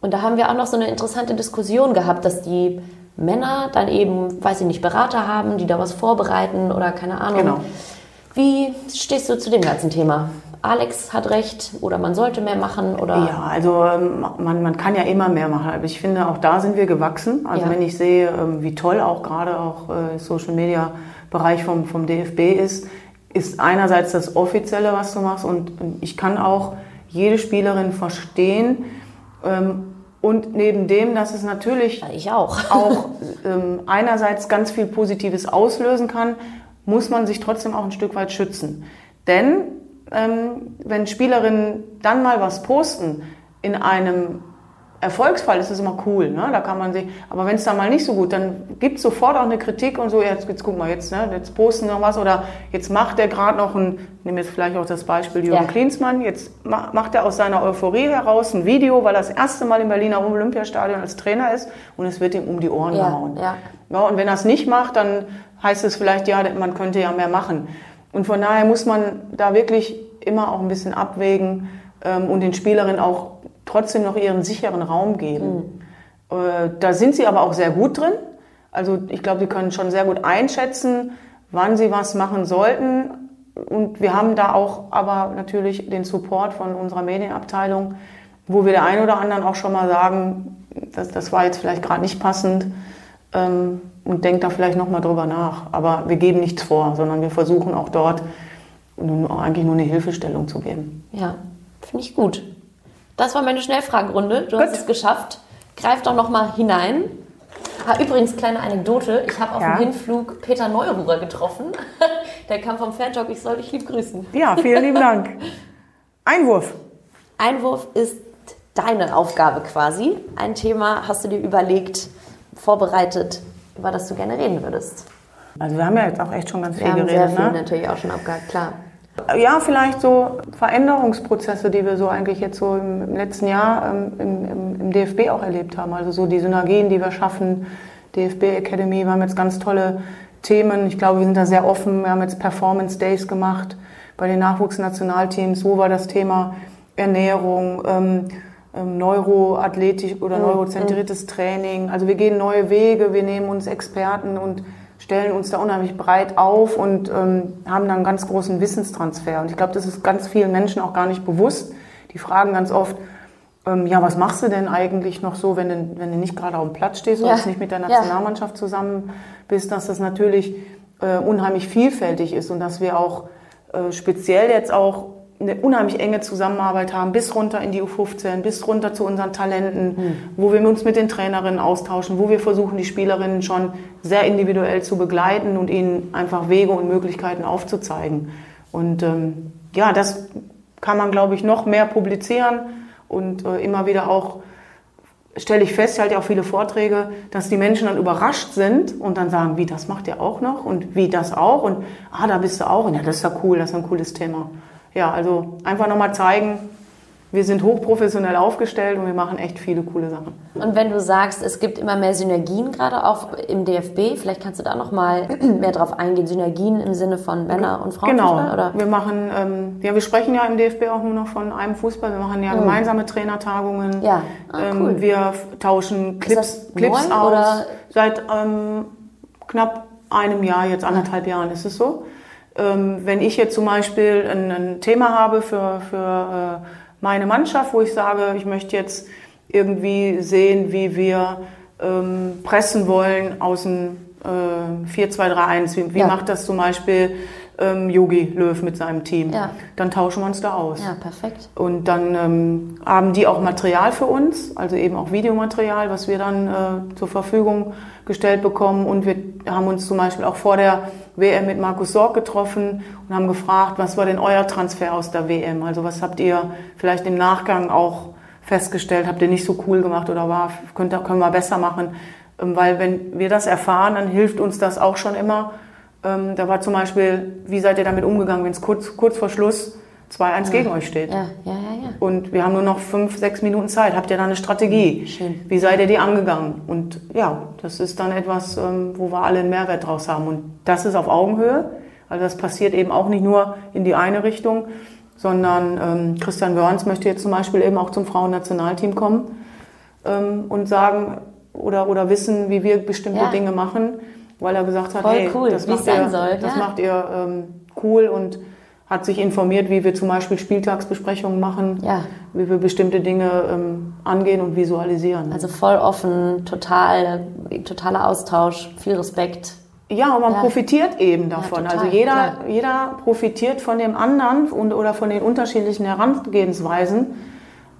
S2: Und da haben wir auch noch so eine interessante Diskussion gehabt, dass die Männer dann eben, weiß ich nicht, Berater haben, die da was vorbereiten oder keine Ahnung. Genau. Wie stehst du zu dem ganzen Thema? Alex hat recht oder man sollte mehr machen oder?
S1: Ja, also ähm, man, man kann ja immer mehr machen. Aber ich finde, auch da sind wir gewachsen. Also ja. wenn ich sehe, ähm, wie toll auch gerade auch äh, Social Media Bereich vom, vom DFB ist, ist einerseits das Offizielle, was du machst und ich kann auch jede Spielerin verstehen. Ähm, und neben dem, dass es natürlich
S2: ich auch,
S1: auch einerseits ganz viel Positives auslösen kann, muss man sich trotzdem auch ein Stück weit schützen. Denn ähm, wenn Spielerinnen dann mal was posten in einem Erfolgsfall ist das immer cool, ne? da kann man sich, aber wenn es da mal nicht so gut, dann gibt es sofort auch eine Kritik und so, jetzt, jetzt guck mal, jetzt, ne? jetzt posten noch was oder jetzt macht er gerade noch ein, nehmen jetzt vielleicht auch das Beispiel Jürgen ja. Klinsmann, jetzt macht er aus seiner Euphorie heraus ein Video, weil er das erste Mal im Berliner Olympiastadion als Trainer ist und es wird ihm um die Ohren ja, gehauen. Ja. ja. und wenn er es nicht macht, dann heißt es vielleicht, ja, man könnte ja mehr machen. Und von daher muss man da wirklich immer auch ein bisschen abwägen ähm, und den Spielerinnen auch trotzdem noch ihren sicheren Raum geben. Mhm. Da sind sie aber auch sehr gut drin. Also ich glaube, sie können schon sehr gut einschätzen, wann sie was machen sollten. Und wir haben da auch aber natürlich den Support von unserer Medienabteilung, wo wir der einen oder anderen auch schon mal sagen, das, das war jetzt vielleicht gerade nicht passend ähm, und denkt da vielleicht nochmal drüber nach. Aber wir geben nichts vor, sondern wir versuchen auch dort nur, eigentlich nur eine Hilfestellung zu geben.
S2: Ja, finde ich gut. Das war meine Schnellfragerunde. Du gut. hast es geschafft. Greif doch nochmal hinein. Ah, übrigens, kleine Anekdote. Ich habe auf ja. dem Hinflug Peter Neururer getroffen. Der kam vom Fantalk. Ich soll dich lieb grüßen.
S1: Ja, vielen lieben Dank. Einwurf.
S2: Einwurf ist deine Aufgabe quasi. Ein Thema hast du dir überlegt, vorbereitet, über das du gerne reden würdest.
S1: Also wir haben ja jetzt auch echt schon ganz
S2: wir
S1: viel
S2: haben
S1: geredet.
S2: Sehr viel ne? natürlich auch schon abgehakt, klar.
S1: Ja, vielleicht so Veränderungsprozesse, die wir so eigentlich jetzt so im, letzten Jahr ähm, im, im, DFB auch erlebt haben. Also so die Synergien, die wir schaffen. DFB Academy, wir haben jetzt ganz tolle Themen. Ich glaube, wir sind da sehr offen. Wir haben jetzt Performance Days gemacht bei den Nachwuchsnationalteams. Wo war das Thema Ernährung? Ähm, ähm, Neuroathletik oder mhm. neurozentriertes Training. Also wir gehen neue Wege, wir nehmen uns Experten und stellen uns da unheimlich breit auf und ähm, haben dann einen ganz großen Wissenstransfer. Und ich glaube, das ist ganz vielen Menschen auch gar nicht bewusst. Die fragen ganz oft, ähm, ja, was machst du denn eigentlich noch so, wenn du, wenn du nicht gerade auf dem Platz stehst oder ja. nicht mit der Nationalmannschaft zusammen bist, dass das natürlich äh, unheimlich vielfältig ist und dass wir auch äh, speziell jetzt auch eine unheimlich enge Zusammenarbeit haben, bis runter in die U15, bis runter zu unseren Talenten, mhm. wo wir uns mit den Trainerinnen austauschen, wo wir versuchen, die Spielerinnen schon sehr individuell zu begleiten und ihnen einfach Wege und Möglichkeiten aufzuzeigen. Und ähm, ja, das kann man, glaube ich, noch mehr publizieren und äh, immer wieder auch stelle ich fest, ich halte ja auch viele Vorträge, dass die Menschen dann überrascht sind und dann sagen, wie, das macht ihr auch noch und wie, das auch und ah, da bist du auch und ja, das ist ja cool, das ist ein cooles Thema ja, also einfach nochmal zeigen, wir sind hochprofessionell aufgestellt und wir machen echt viele coole Sachen.
S2: Und wenn du sagst, es gibt immer mehr Synergien gerade auch im DFB, vielleicht kannst du da noch mal mehr drauf eingehen. Synergien im Sinne von Männer- und Frauenfußball?
S1: Genau. Oder? Wir machen, ähm, ja, wir sprechen ja im DFB auch nur noch von einem Fußball. Wir machen ja mhm. gemeinsame Trainertagungen. Ja. Ah, ähm, cool. Wir tauschen Clips, Clips aus. Seit ähm, knapp einem Jahr, jetzt anderthalb Jahren ist es so. Ähm, wenn ich jetzt zum Beispiel ein, Thema habe für, für äh, meine Mannschaft, wo ich sage, ich möchte jetzt irgendwie sehen, wie wir ähm, pressen wollen aus dem äh, 4-2-3-1. Wie, wie ja. macht das zum Beispiel ähm, Yogi Löw mit seinem Team? Ja. Dann tauschen wir uns da aus.
S2: Ja, perfekt.
S1: Und dann ähm, haben die auch Material für uns, also eben auch Videomaterial, was wir dann äh, zur Verfügung gestellt bekommen. Und wir haben uns zum Beispiel auch vor der WM mit Markus Sorg getroffen und haben gefragt, was war denn euer Transfer aus der WM? Also was habt ihr vielleicht im Nachgang auch festgestellt, habt ihr nicht so cool gemacht oder war, könnt, können wir besser machen? Ähm, weil wenn wir das erfahren, dann hilft uns das auch schon immer. Ähm, da war zum Beispiel, wie seid ihr damit umgegangen, wenn es kurz, kurz vor Schluss 2-1 ja. gegen euch steht?
S2: Ja, ja, ja, ja.
S1: Und wir haben nur noch fünf, sechs Minuten Zeit. Habt ihr da eine Strategie?
S2: Schön.
S1: Wie seid ihr die angegangen? Und ja, das ist dann etwas, ähm, wo wir alle einen Mehrwert draus haben. Und das ist auf Augenhöhe. Also das passiert eben auch nicht nur in die eine Richtung, sondern ähm, Christian Wörns möchte jetzt zum Beispiel eben auch zum Frauennationalteam kommen ähm, und sagen oder, oder wissen, wie wir bestimmte
S2: Ja.
S1: Dinge machen, weil er gesagt hat,
S2: Voll
S1: hey,
S2: cool,
S1: das, macht ihr,
S2: soll,
S1: das
S2: ja.
S1: macht ihr ähm, cool und hat sich informiert, wie wir zum Beispiel Spieltagsbesprechungen machen,
S2: Ja.
S1: wie wir bestimmte Dinge ähm, angehen und visualisieren.
S2: Also voll offen, total, totaler Austausch, viel Respekt.
S1: Ja, und man
S2: Ja.
S1: profitiert eben davon.
S2: total,
S1: also jeder,
S2: klar.
S1: jeder profitiert von dem anderen und, oder von den unterschiedlichen Herangehensweisen.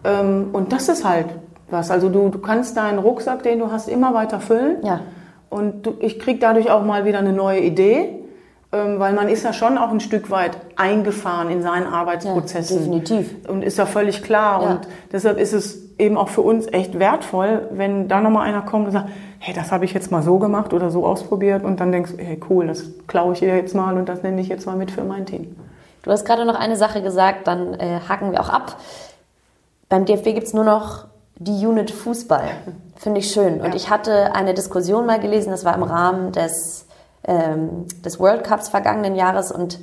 S1: Ähm, und das ist halt was. Also du, du kannst deinen Rucksack, den du hast, immer weiter füllen.
S2: Ja.
S1: Und ich kriege dadurch auch mal wieder eine neue Idee, ähm, weil man ist ja schon auch ein Stück weit eingefahren in seinen Arbeitsprozessen.
S2: definitiv.
S1: Und ist ja völlig klar.
S2: Ja.
S1: Und deshalb ist es eben auch für uns echt wertvoll, wenn da nochmal einer kommt und sagt, hey, das habe ich jetzt mal so gemacht oder so ausprobiert. Und dann denkst du, hey, cool, das klaue ich dir jetzt mal und das nenne ich jetzt mal mit für mein Team.
S2: Du hast gerade noch eine Sache gesagt, dann äh, haken wir auch ab. Beim DFB gibt es nur noch die Unit Fußball. Finde ich schön. Und
S1: Ja.
S2: ich hatte eine Diskussion mal gelesen, das war im Rahmen des, ähm, des World Cups vergangenen Jahres und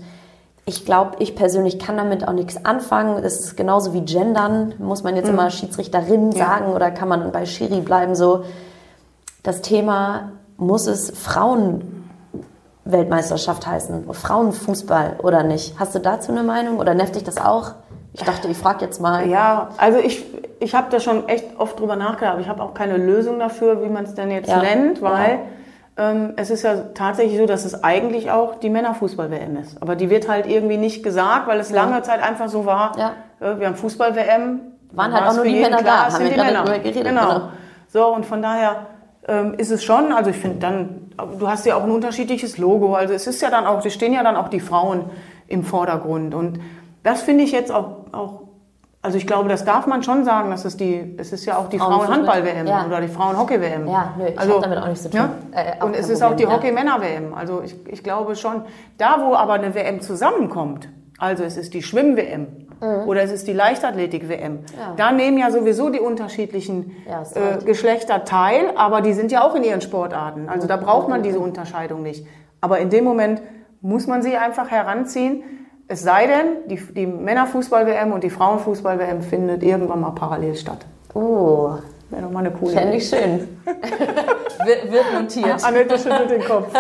S2: ich glaube, ich persönlich kann damit auch nichts anfangen. Das ist genauso wie Gendern. Muss man jetzt immer Schiedsrichterin
S1: Ja.
S2: sagen oder kann man bei Schiri bleiben? So, das Thema, muss es Frauen-Weltmeisterschaft heißen? Frauenfußball oder nicht? Hast du dazu eine Meinung oder nervt dich das auch? Ich dachte, ich frage jetzt mal.
S1: Ja, also ich, ich habe da schon echt oft drüber nachgedacht. aber Ich habe auch keine Lösung dafür, wie man es denn jetzt
S2: Ja.
S1: nennt, weil ähm, es ist ja tatsächlich so, dass es eigentlich auch die Männerfußball-WM ist. Aber die wird halt irgendwie nicht gesagt, weil es lange Zeit einfach so war.
S2: Ja.
S1: äh, wir haben Fußball-WM.
S2: Waren halt auch nur die Männer
S1: klar,
S2: da, haben
S1: sind
S2: wir
S1: die
S2: gerade
S1: Männer.
S2: drüber geredet,
S1: Genau.
S2: genau.
S1: So, und von daher ähm, ist es schon, also ich finde dann, du hast ja auch ein unterschiedliches Logo. Also es ist ja dann auch, es stehen ja dann auch die Frauen im Vordergrund. Und das finde ich jetzt auch, auch also ich glaube, das darf man schon sagen, dass es die, es ist ja auch die Frauen-Handball-WM
S2: Ja.
S1: oder die Frauen-Hockey-WM.
S2: Ja, nö, ich
S1: also,
S2: hab damit auch nichts zu tun.
S1: Ja?
S2: Äh, auch
S1: und es ist auch die
S2: Problem, ja.
S1: Hockey-Männer-WM. Also ich, ich glaube schon, da wo aber eine WM zusammenkommt, also es ist die Schwimm-WM oder es ist die Leichtathletik-WM,
S2: Mhm. Ja.
S1: da nehmen ja sowieso die unterschiedlichen
S2: Ja,
S1: äh. Geschlechter teil, aber die sind ja auch in ihren Sportarten. Also da braucht man diese Unterscheidung nicht. Aber in dem Moment muss man sie einfach heranziehen. Es sei denn, die, die Männerfußball-WM und die Frauenfußball-WM findet irgendwann mal parallel statt.
S2: Oh,
S1: Wäre doch mal eine coole
S2: fände ich schön. wird, wird notiert.
S1: Annette schüttelt den Kopf.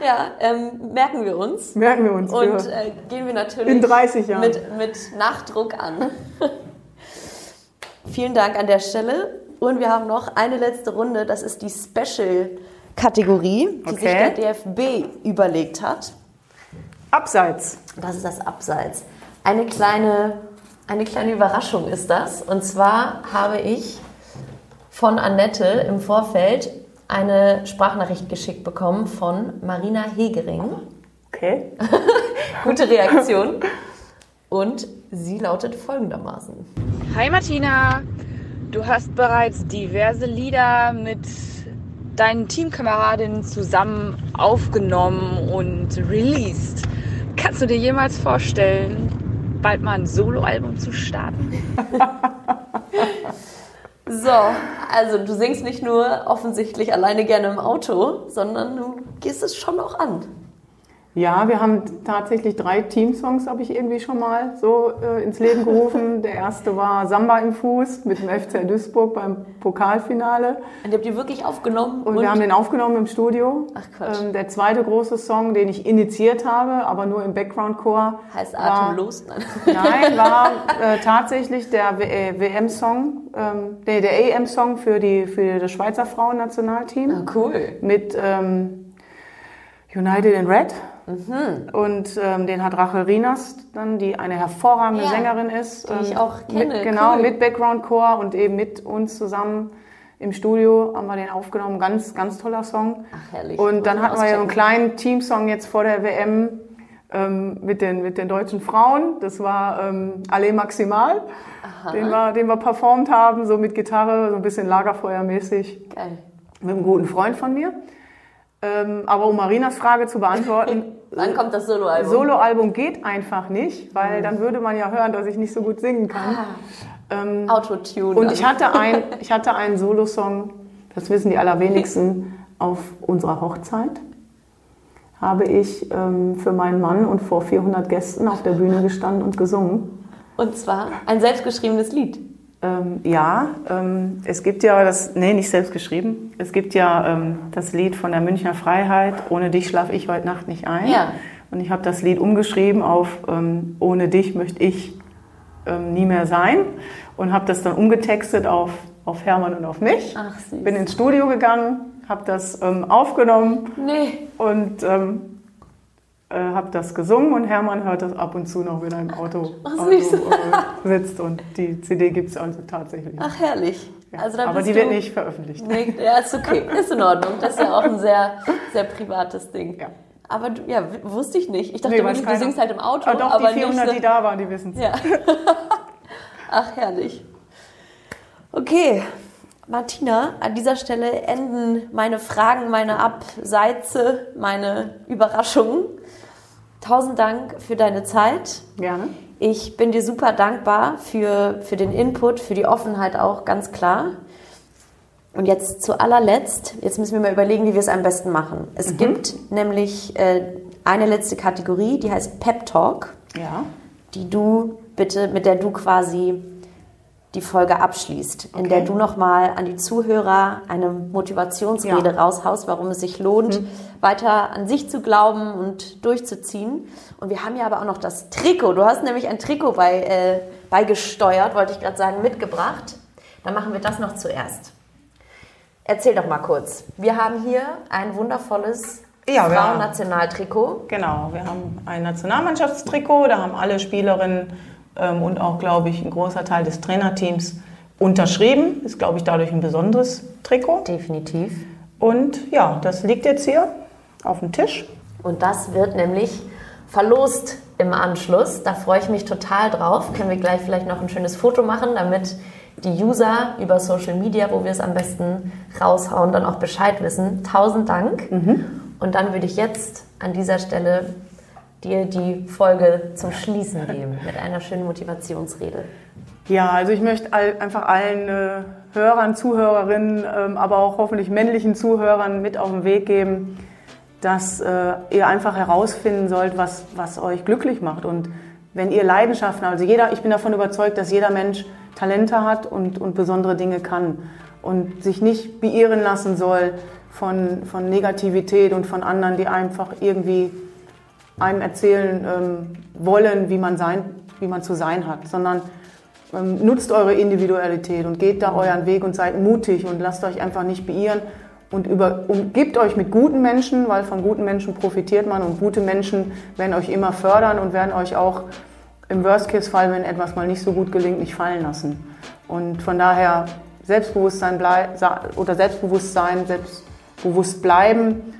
S2: Ja, ähm, merken wir uns.
S1: Merken wir uns.
S2: Und äh, gehen wir natürlich
S1: In 30 Jahren.
S2: Mit, mit Nachdruck an. Vielen Dank an der Stelle. Und wir haben noch eine letzte Runde. Das ist die Special-Kategorie, die sich
S1: Okay.
S2: der DFB überlegt hat.
S1: Abseits.
S2: Das ist das Abseits. Eine kleine, eine kleine Überraschung ist das. Und zwar habe ich von Annette im Vorfeld eine Sprachnachricht geschickt bekommen von Marina Hegering.
S1: Okay.
S2: Gute Reaktion. Und sie lautet folgendermaßen.
S3: Hi Martina, du hast bereits diverse Lieder mit deinen Teamkameradinnen zusammen aufgenommen und released. Kannst du dir jemals vorstellen, bald mal ein Soloalbum zu starten?
S2: So, also du singst nicht nur offensichtlich alleine gerne im Auto, sondern du gehst es schon auch an.
S1: Ja, wir haben tatsächlich drei Teamsongs, habe ich irgendwie schon mal so äh, ins Leben gerufen. Der erste war Samba im Fuß mit dem FC Duisburg beim Pokalfinale.
S2: Und ihr habt die wirklich aufgenommen
S1: Und, wir haben den aufgenommen im Studio.
S2: Ach, Quatsch.
S1: Ähm, der zweite große Song, den ich initiiert habe, aber nur im Background-Chor.
S2: heißt
S1: war-
S2: atemlos. Nein.
S1: Nein, war äh, tatsächlich der W- äh, WM-Song, ähm, nee, der EM-Song für, die, für das Schweizer Frauennationalteam
S2: Ah, cool.
S1: mit ähm, United in Red.
S2: Mhm.
S1: Und ähm, den hat Rachel Rinas dann, die eine hervorragende
S2: Ja,
S1: Sängerin ist.
S2: die ich
S1: ähm,
S2: auch kenne,
S1: Mit, genau,
S2: cool.
S1: mit Background-Chor und eben mit uns zusammen im Studio haben wir den aufgenommen. Ganz, ganz toller Song.
S2: Ach, herrlich.
S1: Und dann hatten wir ja so einen kleinen Teamsong jetzt vor der WM ähm, mit, den, mit den deutschen Frauen. Das war ähm, Alle Maximal, den wir, den wir performt haben, so mit Gitarre, so ein bisschen Lagerfeuermäßig
S2: Geil.
S1: mit einem guten Freund von mir. Ähm, aber um Marinas Frage zu beantworten,
S2: Wann kommt das Soloalbum?
S1: Soloalbum geht einfach nicht, weil dann würde man ja hören, dass ich nicht so gut singen kann. Ähm,
S2: Autotune.
S1: und ich hatte, ein, ich hatte einen Solosong, das wissen die allerwenigsten, auf unserer Hochzeit habe ich ähm, für meinen Mann und vor 400 Gästen auf der Bühne gestanden und gesungen.
S2: Und zwar ein selbstgeschriebenes Lied.
S1: Ähm, ja, ähm, es gibt ja das, nee, nicht selbst geschrieben. Es gibt ja ähm, das Lied von der Münchner Freiheit, Ohne dich schlaf ich heute Nacht nicht ein.
S2: Ja.
S1: Und ich habe das Lied umgeschrieben auf ähm, Ohne dich möchte ich ähm, nie mehr sein und habe das dann umgetextet auf, auf Hermann und auf mich.
S2: Ach, süß.
S1: Bin ins Studio gegangen, habe das ähm, aufgenommen
S2: Nee.
S1: und äh, habe das gesungen und Hermann hört das ab und zu noch, wenn er im Auto,
S2: Ach,
S1: Auto äh, sitzt und die CD gibt es also tatsächlich.
S2: Ach, herrlich.
S1: Ja,
S2: Also
S1: aber die wird nicht veröffentlicht.
S2: Nee, ja, ist okay. Ist in Ordnung. Das ist ja auch ein sehr, sehr privates Ding.
S1: Ja.
S2: Aber du, ja, wusste ich nicht. Ich dachte
S1: Nee,
S2: du
S1: keiner.
S2: singst halt im Auto,
S1: Ah, doch,
S2: aber
S1: die 400,
S2: nicht
S1: die da waren, die wissen es.
S2: Ja. Ach, herrlich. Okay, Martina, an dieser Stelle enden meine Fragen, meine Abseitze, meine Überraschungen. Tausend Dank für deine Zeit.
S1: Gerne.
S2: Ich bin dir super dankbar für, für den Input, für die Offenheit auch, ganz klar. Und jetzt zu allerletzt, jetzt müssen wir mal überlegen, wie wir es am besten machen. Es gibt nämlich äh, eine letzte Kategorie, die heißt Pep Talk,
S1: Ja.
S2: die du bitte, mit der du quasi die Folge abschließt, in
S1: Okay.
S2: der du nochmal an die Zuhörer eine Motivationsrede
S1: Ja.
S2: raushaust, warum es sich lohnt, weiter an sich zu glauben und durchzuziehen. Und wir haben ja aber auch noch das Trikot. Du hast nämlich ein Trikot bei, äh, beigesteuert, wollte ich gerade sagen, mitgebracht. Dann machen wir das noch zuerst. Erzähl doch mal kurz. Wir haben hier ein wundervolles
S1: Ja,
S2: Frauennationaltrikot.
S1: Genau, wir haben ein Nationalmannschaftstrikot, da haben alle Spielerinnen und auch, glaube ich, ein großer Teil des Trainerteams unterschrieben. Ist, glaube ich, dadurch ein besonderes Trikot.
S2: Definitiv.
S1: Und ja, das liegt jetzt hier auf dem Tisch.
S2: Und das wird nämlich verlost im Anschluss. Da freue ich mich total drauf. Können wir gleich vielleicht noch ein schönes Foto machen, damit die User über Social Media, wo wir es am besten raushauen, dann auch Bescheid wissen. Tausend Dank. Und dann würde ich jetzt an dieser Stelle dir die Folge zum Schließen geben mit einer schönen Motivationsrede.
S1: Ja, also ich möchte all, einfach allen äh, Hörern, Zuhörerinnen, ähm, aber auch hoffentlich männlichen Zuhörern mit auf den Weg geben, dass äh, ihr einfach herausfinden sollt, was, was euch glücklich macht. Und wenn ihr Leidenschaften, also jeder, ich bin davon überzeugt, dass jeder Mensch Talente hat und, und besondere Dinge kann und sich nicht beirren lassen soll von, von Negativität und von anderen, die einfach irgendwie einem erzählen ähm, wollen, wie man, sein, wie man zu sein hat, sondern ähm, nutzt eure Individualität und geht da euren Weg und seid mutig und lasst euch einfach nicht beirren und über, umgibt euch mit guten Menschen, weil von guten Menschen profitiert man und gute Menschen werden euch immer fördern und werden euch auch im Worst-Case-Fall, wenn etwas mal nicht so gut gelingt, nicht fallen lassen. Und von daher Selbstbewusstsein oder Selbstbewusstsein, selbstbewusst bleiben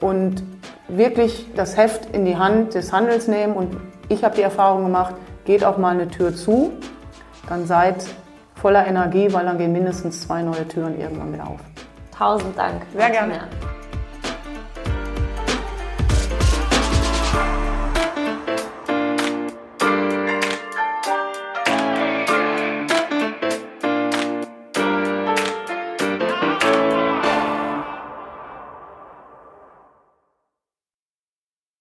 S1: und wirklich das Heft in die Hand des Handels nehmen. Und ich habe die Erfahrung gemacht, geht auch mal eine Tür zu, dann seid voller Energie, weil dann gehen mindestens zwei neue Türen irgendwann wieder auf.
S2: Tausend Dank.
S1: Sehr gerne.